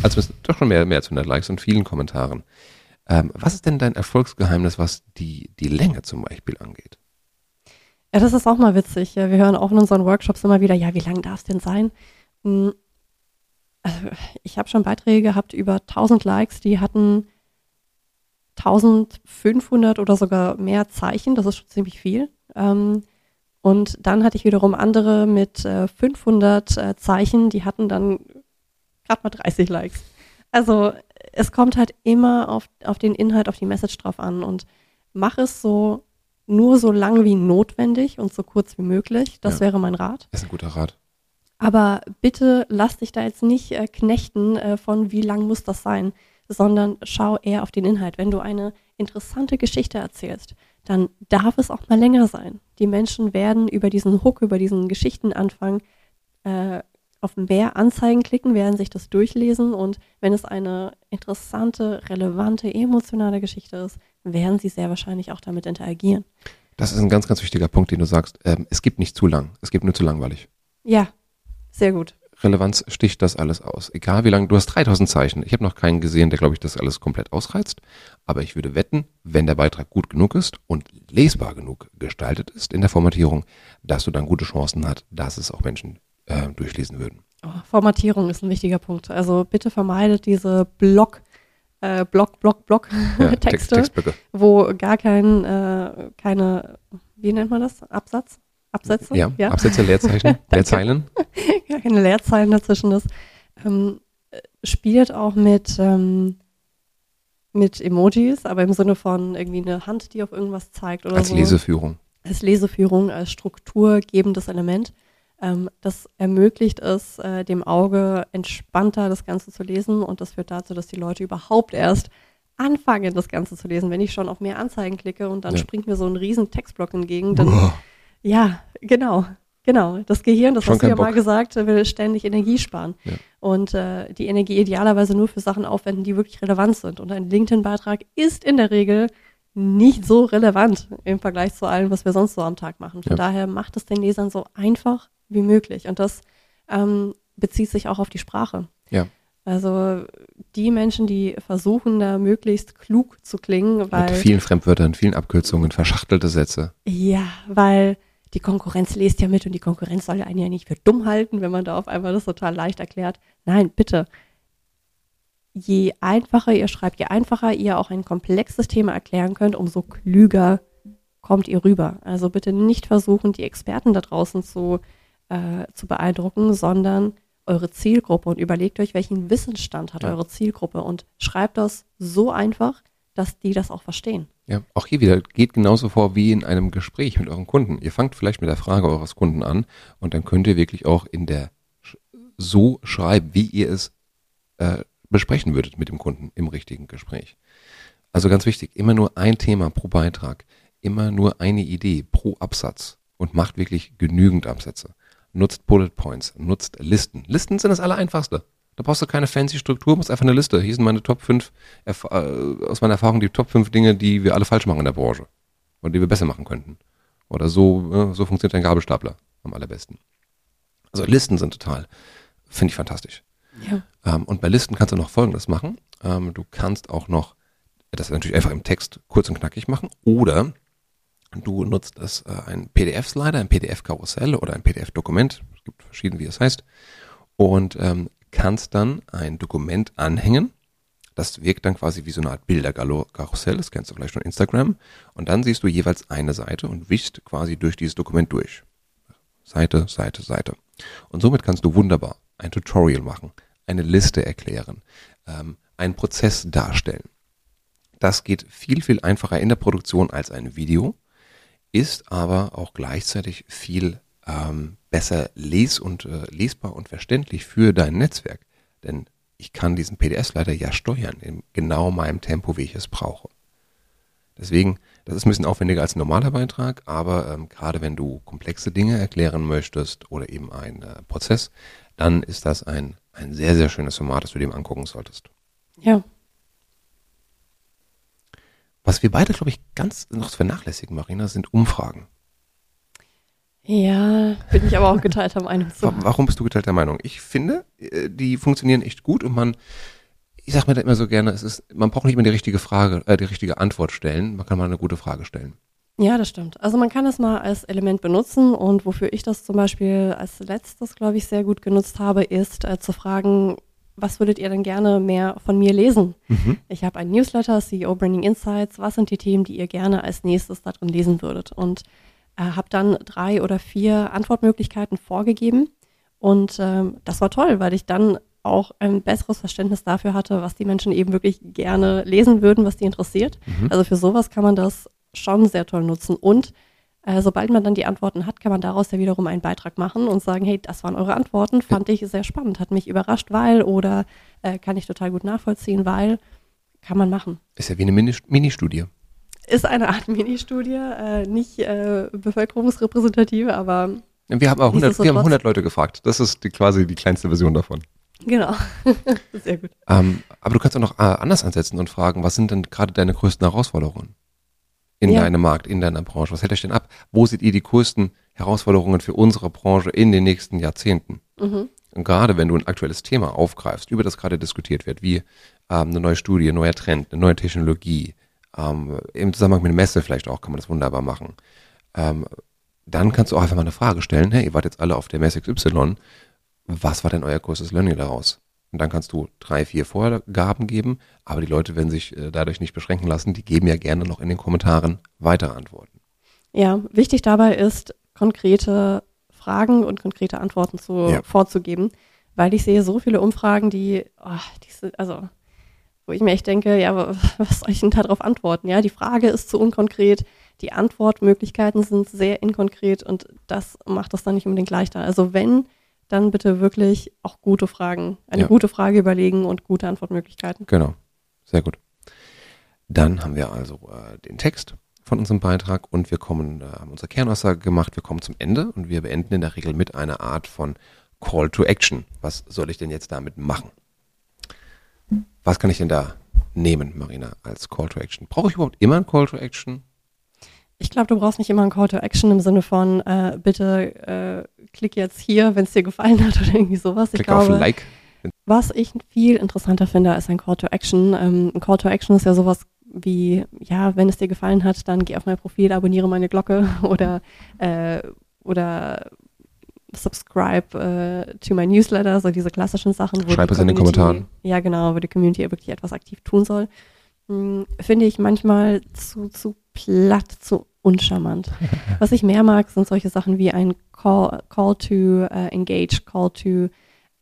Also doch schon mehr, mehr als 100 Likes und vielen Kommentaren. Ähm, was ist denn dein Erfolgsgeheimnis, was die, die Länge zum Beispiel angeht? Ja, das ist auch mal witzig. Wir hören auch in unseren Workshops immer wieder, ja, wie lang darf es denn sein? Hm, also ich habe schon Beiträge gehabt über 1000 Likes, die hatten 1500 oder sogar mehr Zeichen, das ist schon ziemlich viel. Ähm, und dann hatte ich wiederum andere mit äh, 500 äh, Zeichen, die hatten dann gerade mal 30 Likes. Also es kommt halt immer auf, auf den Inhalt, auf die Message drauf an und mach es so nur so lang wie notwendig und so kurz wie möglich. Das ja. wäre mein Rat. Das ist ein guter Rat. Aber bitte lass dich da jetzt nicht äh, knechten äh, von, wie lang muss das sein, sondern schau eher auf den Inhalt. Wenn du eine interessante Geschichte erzählst, dann darf es auch mal länger sein. Die Menschen werden über diesen Hook, über diesen Geschichtenanfang äh, auf mehr Anzeigen klicken, werden sich das durchlesen und wenn es eine interessante, relevante, emotionale Geschichte ist, werden sie sehr wahrscheinlich auch damit interagieren. Das ist ein ganz, ganz wichtiger Punkt, den du sagst. Ähm, es gibt nicht zu lang, es gibt nur zu langweilig. Ja, sehr gut. Relevanz sticht das alles aus. Egal wie lang, du hast 3000 Zeichen. Ich habe noch keinen gesehen, der, glaube ich, das alles komplett ausreizt. Aber ich würde wetten, wenn der Beitrag gut genug ist und lesbar genug gestaltet ist in der Formatierung, dass du dann gute Chancen hast, dass es auch Menschen äh, durchlesen würden. Oh, Formatierung ist ein wichtiger Punkt. Also bitte vermeidet diese Block, äh, Block, Block, Block ja, *laughs* Texte, Text, wo gar kein, äh, keine, wie nennt man das? Absatz? Absätze? Ja, ja. Absätze, Leerzeichen, *laughs* Leerzeilen. *laughs* gar keine Leerzeilen dazwischen ist. Ähm, spielt auch mit, ähm, mit Emojis, aber im Sinne von irgendwie eine Hand, die auf irgendwas zeigt oder als so. Als Leseführung. Als Leseführung, als strukturgebendes Element. Ähm, das ermöglicht es äh, dem Auge entspannter das Ganze zu lesen und das führt dazu, dass die Leute überhaupt erst anfangen, das Ganze zu lesen. Wenn ich schon auf mehr Anzeigen klicke und dann ja. springt mir so ein riesen Textblock entgegen, dann Uah. ja, genau. Genau, das Gehirn, das Schon hast du ja Bock. mal gesagt, will ständig Energie sparen. Ja. Und äh, die Energie idealerweise nur für Sachen aufwenden, die wirklich relevant sind. Und ein LinkedIn-Beitrag ist in der Regel nicht so relevant im Vergleich zu allem, was wir sonst so am Tag machen. Von ja. daher macht es den Lesern so einfach wie möglich. Und das ähm, bezieht sich auch auf die Sprache. Ja. Also die Menschen, die versuchen, da möglichst klug zu klingen, weil. Mit vielen Fremdwörtern, vielen Abkürzungen, verschachtelte Sätze. Ja, weil die Konkurrenz lest ja mit und die Konkurrenz soll ja einen ja nicht für dumm halten, wenn man da auf einmal das total leicht erklärt. Nein, bitte. Je einfacher ihr schreibt, je einfacher ihr auch ein komplexes Thema erklären könnt, umso klüger kommt ihr rüber. Also bitte nicht versuchen, die Experten da draußen zu äh, zu beeindrucken, sondern eure Zielgruppe und überlegt euch, welchen Wissensstand hat ja. eure Zielgruppe und schreibt das so einfach, dass die das auch verstehen. Ja, auch hier wieder geht genauso vor wie in einem Gespräch mit euren Kunden. Ihr fangt vielleicht mit der Frage eures Kunden an und dann könnt ihr wirklich auch in der so schreiben, wie ihr es äh, besprechen würdet mit dem Kunden im richtigen Gespräch. Also ganz wichtig, immer nur ein Thema pro Beitrag, immer nur eine Idee pro Absatz und macht wirklich genügend Absätze nutzt Bullet Points, nutzt Listen. Listen sind das Allereinfachste. Da brauchst du keine fancy Struktur, musst einfach eine Liste. Hier sind meine Top 5, äh, aus meiner Erfahrung die Top 5 Dinge, die wir alle falsch machen in der Branche. Und die wir besser machen könnten. Oder so, äh, so funktioniert ein Gabelstapler am allerbesten. Also Listen sind total, finde ich fantastisch. Ja. Ähm, und bei Listen kannst du noch Folgendes machen. Ähm, du kannst auch noch, das natürlich einfach im Text kurz und knackig machen, oder Du nutzt es äh, ein PDF-Slider, ein PDF-Karussell oder ein PDF-Dokument, es gibt verschiedene, wie es heißt, und ähm, kannst dann ein Dokument anhängen. Das wirkt dann quasi wie so eine Art Bilderkarussell, das kennst du vielleicht von Instagram. Und dann siehst du jeweils eine Seite und wischst quasi durch dieses Dokument durch. Seite, Seite, Seite. Und somit kannst du wunderbar ein Tutorial machen, eine Liste erklären, ähm, einen Prozess darstellen. Das geht viel, viel einfacher in der Produktion als ein Video ist aber auch gleichzeitig viel ähm, besser les- und äh, lesbar und verständlich für dein Netzwerk. Denn ich kann diesen PDF-Leiter ja steuern in genau meinem Tempo, wie ich es brauche. Deswegen, das ist ein bisschen aufwendiger als ein normaler Beitrag, aber ähm, gerade wenn du komplexe Dinge erklären möchtest oder eben einen äh, Prozess, dann ist das ein, ein sehr, sehr schönes Format, das du dir angucken solltest. Ja, was wir beide, glaube ich, ganz noch vernachlässigen, Marina, sind Umfragen. Ja, bin ich aber auch geteilter Meinung zu. Warum bist du geteilter Meinung? Ich finde, äh, die funktionieren echt gut und man, ich sage mir da immer so gerne, es ist, man braucht nicht immer die richtige Frage, äh, die richtige Antwort stellen, man kann mal eine gute Frage stellen. Ja, das stimmt. Also man kann es mal als Element benutzen und wofür ich das zum Beispiel als letztes, glaube ich, sehr gut genutzt habe, ist äh, zu fragen, was würdet ihr denn gerne mehr von mir lesen? Mhm. Ich habe ein Newsletter, CEO Branding Insights. Was sind die Themen, die ihr gerne als nächstes darin lesen würdet? Und äh, habe dann drei oder vier Antwortmöglichkeiten vorgegeben. Und ähm, das war toll, weil ich dann auch ein besseres Verständnis dafür hatte, was die Menschen eben wirklich gerne lesen würden, was die interessiert. Mhm. Also für sowas kann man das schon sehr toll nutzen. Und äh, sobald man dann die Antworten hat, kann man daraus ja wiederum einen Beitrag machen und sagen, hey, das waren eure Antworten, fand ich sehr spannend, hat mich überrascht, weil oder äh, kann ich total gut nachvollziehen, weil kann man machen. Ist ja wie eine Mini- Mini-Studie. Ist eine Art Ministudie, äh, nicht äh, bevölkerungsrepräsentative, aber Wir haben auch 100, wir haben Nichtsdestotrotz- 100 Leute gefragt. Das ist die, quasi die kleinste Version davon. genau. *laughs* sehr gut. Ähm, aber du kannst auch noch äh, anders ansetzen und fragen, was sind denn gerade deine größten Herausforderungen in Ja. deinem Markt, in deiner Branche? Was hält euch denn ab? Wo seht ihr die größten Herausforderungen für unsere Branche in den nächsten Jahrzehnten? Mhm. Und gerade wenn du ein aktuelles Thema aufgreifst, über das gerade diskutiert wird, wie ähm, eine neue Studie, ein neuer Trend, eine neue Technologie, ähm, im Zusammenhang mit einer Messe vielleicht auch, kann man das wunderbar machen. Ähm, dann kannst du auch einfach mal eine Frage stellen, hey, ihr wart jetzt alle auf der Messe XY, was war denn euer größtes Learning daraus? Und dann kannst du drei, vier Vorgaben geben, aber die Leute werden sich äh, dadurch nicht beschränken lassen, die geben ja gerne noch in den Kommentaren weitere Antworten. Ja, wichtig dabei ist, konkrete Fragen und konkrete Antworten zu, Ja. vorzugeben, weil ich sehe so viele Umfragen, die, oh, die sind, also, wo ich mir echt denke, ja, wa- was soll ich denn darauf antworten? Ja, die Frage ist zu unkonkret, die Antwortmöglichkeiten sind sehr inkonkret und das macht das dann nicht unbedingt leichter. Also wenn, dann bitte wirklich auch gute Fragen, eine Ja. gute Frage überlegen und gute Antwortmöglichkeiten. Genau, sehr gut. Dann haben wir also äh, den Text von unserem Beitrag und wir kommen, äh, haben unsere Kernaussage gemacht, wir kommen zum Ende und wir beenden in der Regel mit einer Art von Call to Action. Was soll ich denn jetzt damit machen? Was kann ich denn da nehmen, Marina, als Call to Action? Brauche ich überhaupt immer ein Call to Action? Ich glaube, du brauchst nicht immer ein Call to Action im Sinne von, äh, bitte äh, klick jetzt hier, wenn es dir gefallen hat *laughs* oder irgendwie sowas. Ich Klick auf glaube, Like. was ich viel interessanter finde als ein Call to Action. Ähm, ein Call to Action ist ja sowas wie, ja, wenn es dir gefallen hat, dann geh auf mein Profil, abonniere meine Glocke *laughs* oder, äh, oder subscribe äh, to my newsletter, so diese klassischen Sachen. Wo Schreib es in den Kommentaren. Ja, genau, wo die Community wirklich etwas aktiv tun soll. Hm, Finde ich manchmal zu, zu platt, zu uncharmant. *laughs* Was ich mehr mag, sind solche Sachen wie ein Call, call to äh, engage, Call to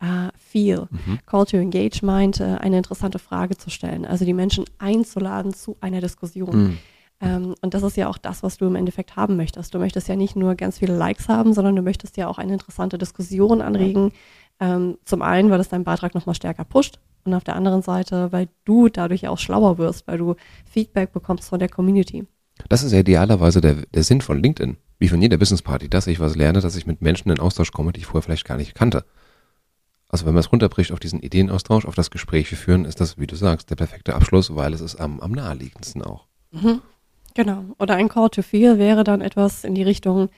äh, feel. Mhm. Call to engage meint, äh, eine interessante Frage zu stellen, also die Menschen einzuladen zu einer Diskussion. Mhm. Ähm, und das ist ja auch das, was du im Endeffekt haben möchtest. Du möchtest ja nicht nur ganz viele Likes haben, sondern du möchtest ja auch eine interessante Diskussion anregen. Ähm, zum einen, weil es deinen Beitrag nochmal stärker pusht und auf der anderen Seite, weil du dadurch ja auch schlauer wirst, weil du Feedback bekommst von der Community. Das ist ja idealerweise der, der Sinn von LinkedIn, wie von jeder Business Party, dass ich was lerne, dass ich mit Menschen in Austausch komme, die ich vorher vielleicht gar nicht kannte. Also wenn man es runterbricht auf diesen Ideenaustausch, auf das Gespräch wir führen, ist das, wie du sagst, der perfekte Abschluss, weil es ist am, am naheliegendsten auch. Genau. Oder ein Call to Feel wäre dann etwas in die Richtung,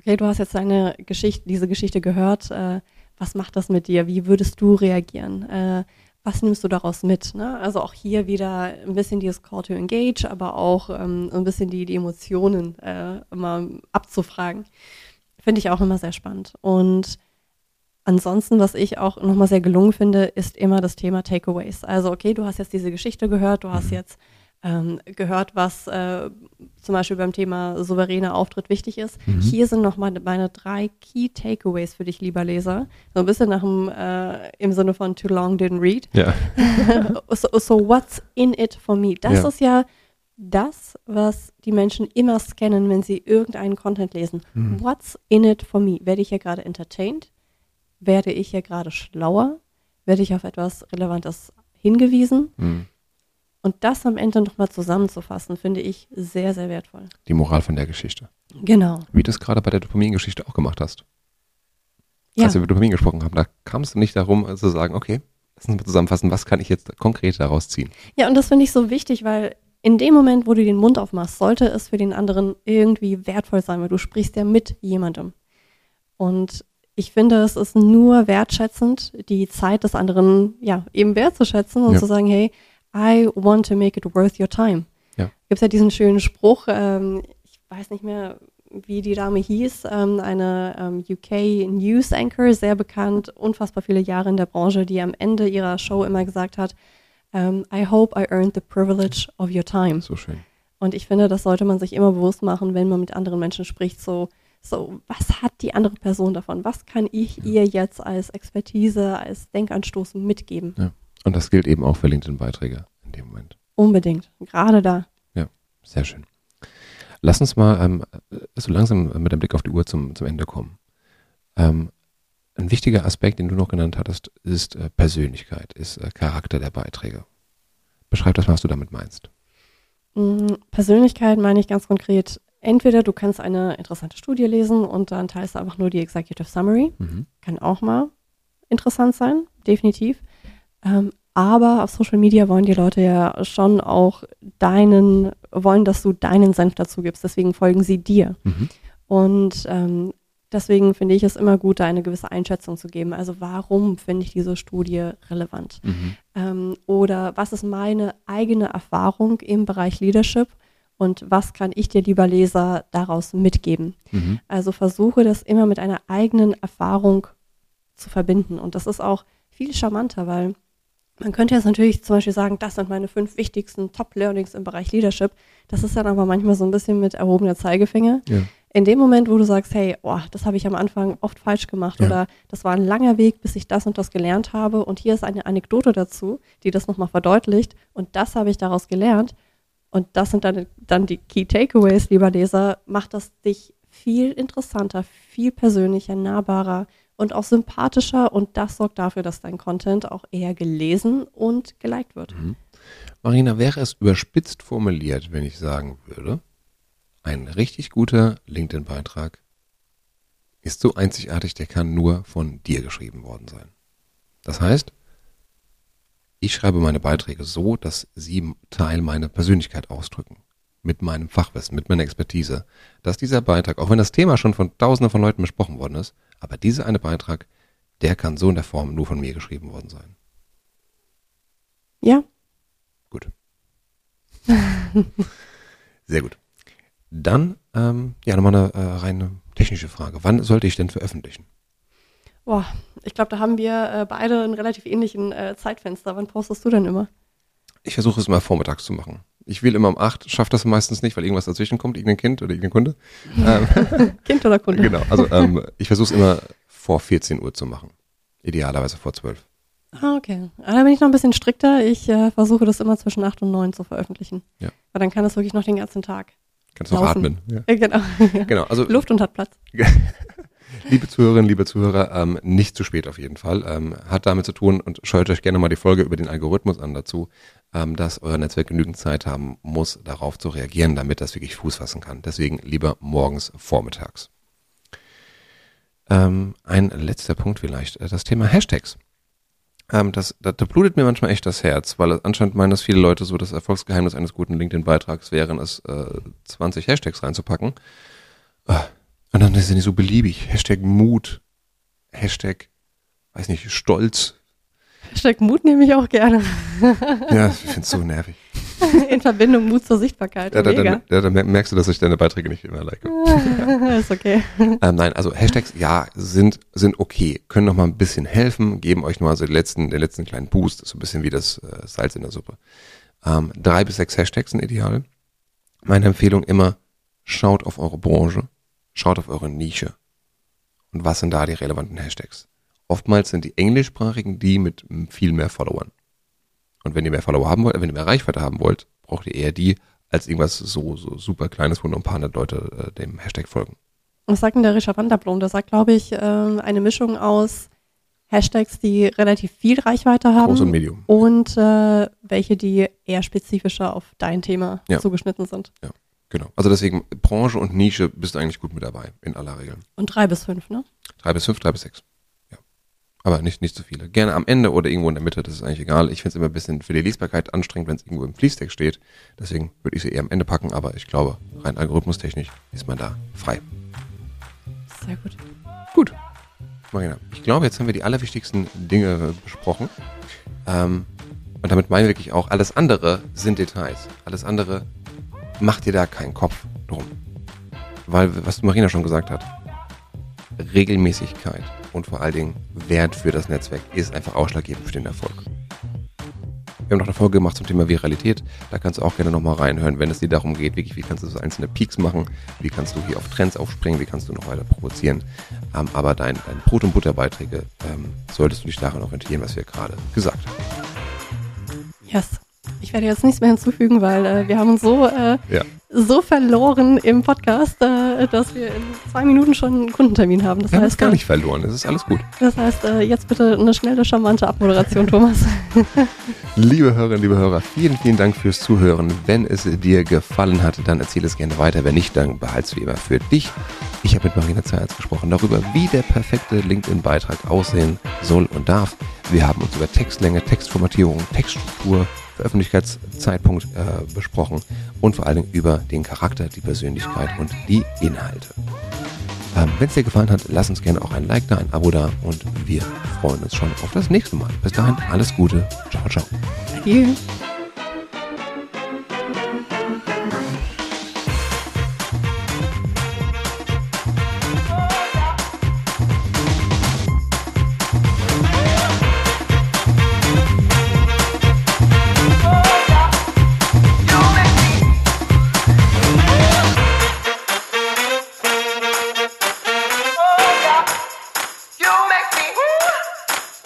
okay, du hast jetzt deine Geschichte, diese Geschichte gehört, äh, was macht das mit dir? Wie würdest du reagieren? Äh, was nimmst du daraus mit? Ne? Also auch hier wieder ein bisschen dieses Call to Engage, aber auch ähm, ein bisschen die, die Emotionen äh, mal abzufragen. Finde ich auch immer sehr spannend. Und ansonsten, was ich auch nochmal sehr gelungen finde, ist immer das Thema Takeaways. Also okay, du hast jetzt diese Geschichte gehört, du hast jetzt ähm, gehört, was äh, zum Beispiel beim Thema souveräner Auftritt wichtig ist. Hier sind nochmal meine drei Key Takeaways für dich, lieber Leser. So ein bisschen nach dem, äh, im Sinne von too long didn't read. Ja. *laughs* so, so what's in it for me? Das Ja. ist ja das, was die Menschen immer scannen, wenn sie irgendeinen Content lesen. Mhm. What's in it for me? Werde ich hier gerade entertained? Werde ich hier gerade schlauer? Werde ich auf etwas Relevantes hingewiesen? Mhm. Und das am Ende nochmal zusammenzufassen, finde ich sehr, sehr wertvoll. Die Moral von der Geschichte. Genau. Wie du es gerade bei der Dopamin-Geschichte auch gemacht hast. Ja, Als wir über Dopamin gesprochen haben, da kam es nicht darum äh, zu sagen, okay, lass uns mal zusammenfassen, was kann ich jetzt konkret daraus ziehen? ja und das finde ich so wichtig, weil in dem Moment, wo du den Mund aufmachst, sollte es für den anderen irgendwie wertvoll sein, weil du sprichst ja mit jemandem. Und ich finde, es ist nur wertschätzend, die Zeit des anderen ja eben wertzuschätzen und Ja. zu sagen, hey, I want to make it worth your time. Ja. Gibt es ja diesen schönen Spruch, ähm, ich weiß nicht mehr, wie die Dame hieß, ähm, eine ähm, UK News Anchor, sehr bekannt, unfassbar viele Jahre in der Branche, die am Ende ihrer Show immer gesagt hat, ähm, I hope I earned the privilege of your time. So schön. Und ich finde, das sollte man sich immer bewusst machen, wenn man mit anderen Menschen spricht. So, so, was hat die andere Person davon? Was kann ich ihr jetzt als Expertise, als Denkanstoß mitgeben? Ja. Und das gilt eben auch für LinkedIn-Beiträge in dem Moment. Unbedingt. Gerade da. Sehr schön. Lass uns mal ähm, so langsam mit dem Blick auf die Uhr zum, zum Ende kommen. Ähm, ein wichtiger Aspekt, den du noch genannt hattest, ist äh, Persönlichkeit, ist äh, Charakter der Beiträge. Beschreib das mal, was du damit meinst. Mm, Persönlichkeit meine ich ganz konkret. Entweder du kannst eine interessante Studie lesen und dann teilst du einfach nur die Executive Summary. Mhm. Kann auch mal interessant sein, definitiv. Ähm, aber auf Social Media wollen die Leute ja schon auch deinen, wollen, dass du deinen Senf dazu gibst. Deswegen folgen sie dir. Mhm. Und ähm, deswegen finde ich es immer gut, da eine gewisse Einschätzung zu geben. Also warum finde ich diese Studie relevant? Mhm. Ähm, oder was ist meine eigene Erfahrung im Bereich Leadership? Und was kann ich dir, lieber Leser, daraus mitgeben? Mhm. Also versuche das immer mit einer eigenen Erfahrung zu verbinden. Und das ist auch viel charmanter, weil man könnte jetzt natürlich zum Beispiel sagen, das sind meine fünf wichtigsten Top-Learnings im Bereich Leadership. Das ist dann aber manchmal so ein bisschen mit erhobener Zeigefinger. Ja. In dem Moment, wo du sagst, hey, oh, das habe ich am Anfang oft falsch gemacht Ja. oder das war ein langer Weg, bis ich das und das gelernt habe und hier ist eine Anekdote dazu, die das nochmal verdeutlicht und das habe ich daraus gelernt und das sind dann, dann die Key Takeaways, lieber Leser, macht das dich viel interessanter, viel persönlicher, nahbarer und auch sympathischer und das sorgt dafür, dass dein Content auch eher gelesen und geliked wird. Mhm. Marina, wäre es überspitzt formuliert, wenn ich sagen würde, ein richtig guter LinkedIn-Beitrag ist so einzigartig, der kann nur von dir geschrieben worden sein. Das heißt, ich schreibe meine Beiträge so, dass sie Teil meiner Persönlichkeit ausdrücken. Mit meinem Fachwissen, mit meiner Expertise. Dass dieser Beitrag, auch wenn das Thema schon von tausenden von Leuten besprochen worden ist, aber dieser eine Beitrag, der kann so in der Form nur von mir geschrieben worden sein. Ja, Gut. *laughs* Sehr gut. Dann, ähm, ja, nochmal eine äh, reine technische Frage. Wann sollte ich denn veröffentlichen? boah, ich glaube, da haben wir äh, beide einen relativ ähnlichen äh, Zeitfenster. Wann postest du denn immer? Ich versuche es mal vormittags zu machen. Ich will immer um 8, schaffe das meistens nicht, weil irgendwas dazwischen kommt, irgendein Kind oder irgendein Kunde. *laughs* Ähm, Kind oder Kunde? genau, also ähm, ich versuche es immer vor 14 Uhr zu machen. Idealerweise vor 12. Ah, okay. Ah, Da bin ich noch ein bisschen strikter. Ich äh, versuche das immer zwischen 8 und 9 zu veröffentlichen. Ja. Weil dann kann es wirklich noch den ganzen Tag. Kannst noch atmen. Ja. Äh, genau. *laughs* Genau, also Luft und hat Platz. *laughs* Liebe Zuhörerinnen, liebe Zuhörer, ähm, nicht zu spät auf jeden Fall. Ähm, hat damit zu tun und schaut euch gerne mal die Folge über den Algorithmus an dazu, ähm, dass euer Netzwerk genügend Zeit haben muss, darauf zu reagieren, damit das wirklich Fuß fassen kann. Deswegen lieber morgens, vormittags. Ähm, ein letzter Punkt vielleicht, äh, das Thema Hashtags. Ähm, das, da, da blutet mir manchmal echt das Herz, weil anscheinend meinen das viele Leute so, das Erfolgsgeheimnis eines guten LinkedIn-Beitrags wären es, äh, 20 Hashtags reinzupacken. Ah, Und dann sind die so beliebig. Hashtag Mut. Hashtag, weiß nicht, Stolz. Hashtag Mut nehme ich auch gerne. Ja, ich finde es so nervig. In Verbindung Mut zur Sichtbarkeit. Ja, da, dann, ja, dann mer- merkst du, dass ich deine Beiträge nicht immer like. *laughs* ist okay. ähm, nein, also Hashtags, ja, sind, sind okay. Können noch mal ein bisschen helfen, geben euch mal so den letzten, den letzten kleinen Boost. So ein bisschen wie das äh, Salz in der Suppe. Ähm, drei bis sechs Hashtags sind ideal. Meine Empfehlung immer, schaut auf eure Branche, schaut auf eure Nische. Und was sind da die relevanten Hashtags? Oftmals sind die englischsprachigen die mit viel mehr Followern. Und wenn ihr mehr Follower haben wollt, äh, wenn ihr mehr Reichweite haben wollt, braucht ihr eher die als irgendwas so, so super kleines, wo nur ein paar hundert Leute äh, dem Hashtag folgen. Was sagt denn der Richard Wanderblom? Der sagt, glaube ich, ähm, eine Mischung aus Hashtags, die relativ viel Reichweite haben. Groß und Medium. und äh, welche, die eher spezifischer auf dein Thema Ja. zugeschnitten sind. Genau. Also deswegen Branche und Nische bist du eigentlich gut mit dabei, in aller Regel. Und drei bis fünf, ne? Drei bis fünf, drei bis sechs. Aber nicht, nicht zu viele. Gerne am Ende oder irgendwo in der Mitte, das ist eigentlich egal. Ich finde es immer ein bisschen für die Lesbarkeit anstrengend, wenn es irgendwo im Fließtext steht. Deswegen würde ich sie eher am Ende packen, aber ich glaube, rein algorithmustechnisch ist man da frei. Sehr gut. Gut. Marina, ich glaube, jetzt haben wir die allerwichtigsten Dinge besprochen. Ähm, und damit meine ich wirklich auch, alles andere sind Details. Alles andere macht dir da keinen Kopf drum. Weil, was Marina schon gesagt hat, Regelmäßigkeit und vor allen Dingen Wert für das Netzwerk ist einfach ausschlaggebend für den Erfolg. Wir haben noch eine Folge gemacht zum Thema Viralität. Da kannst du auch gerne nochmal reinhören, wenn es dir darum geht, wirklich, wie kannst du so einzelne Peaks machen, wie kannst du hier auf Trends aufspringen, wie kannst du noch weiter provozieren. Ähm, aber dein, dein Brot- und Butterbeiträge ähm, solltest du dich daran orientieren, was wir gerade gesagt haben. Yes. Ich werde jetzt nichts mehr hinzufügen, weil äh, wir haben uns so, äh, Ja. So verloren im Podcast, äh, dass wir in zwei Minuten schon einen Kundentermin haben. Das es heißt, gar äh, nicht verloren, es ist alles gut. das heißt äh, jetzt bitte eine schnelle, charmante Abmoderation, Thomas. *laughs* Liebe Hörerinnen, liebe Hörer, vielen, vielen Dank fürs Zuhören. Wenn es dir gefallen hat, dann erzähl es gerne weiter. Wenn nicht, dann behalte es wie immer für dich. Ich habe mit Marina Zayatz gesprochen darüber, wie der perfekte LinkedIn-Beitrag aussehen soll und darf. Wir haben uns über Textlänge, Textformatierung, Textstruktur, Veröffentlichkeitszeitpunkt äh, besprochen und vor allen Dingen über den Charakter, die Persönlichkeit und die Inhalte. Ähm, Wenn es dir gefallen hat, lass uns gerne auch ein Like da, ein Abo da und wir freuen uns schon auf das nächste Mal. Bis dahin, alles Gute. Ciao, ciao. Adieu.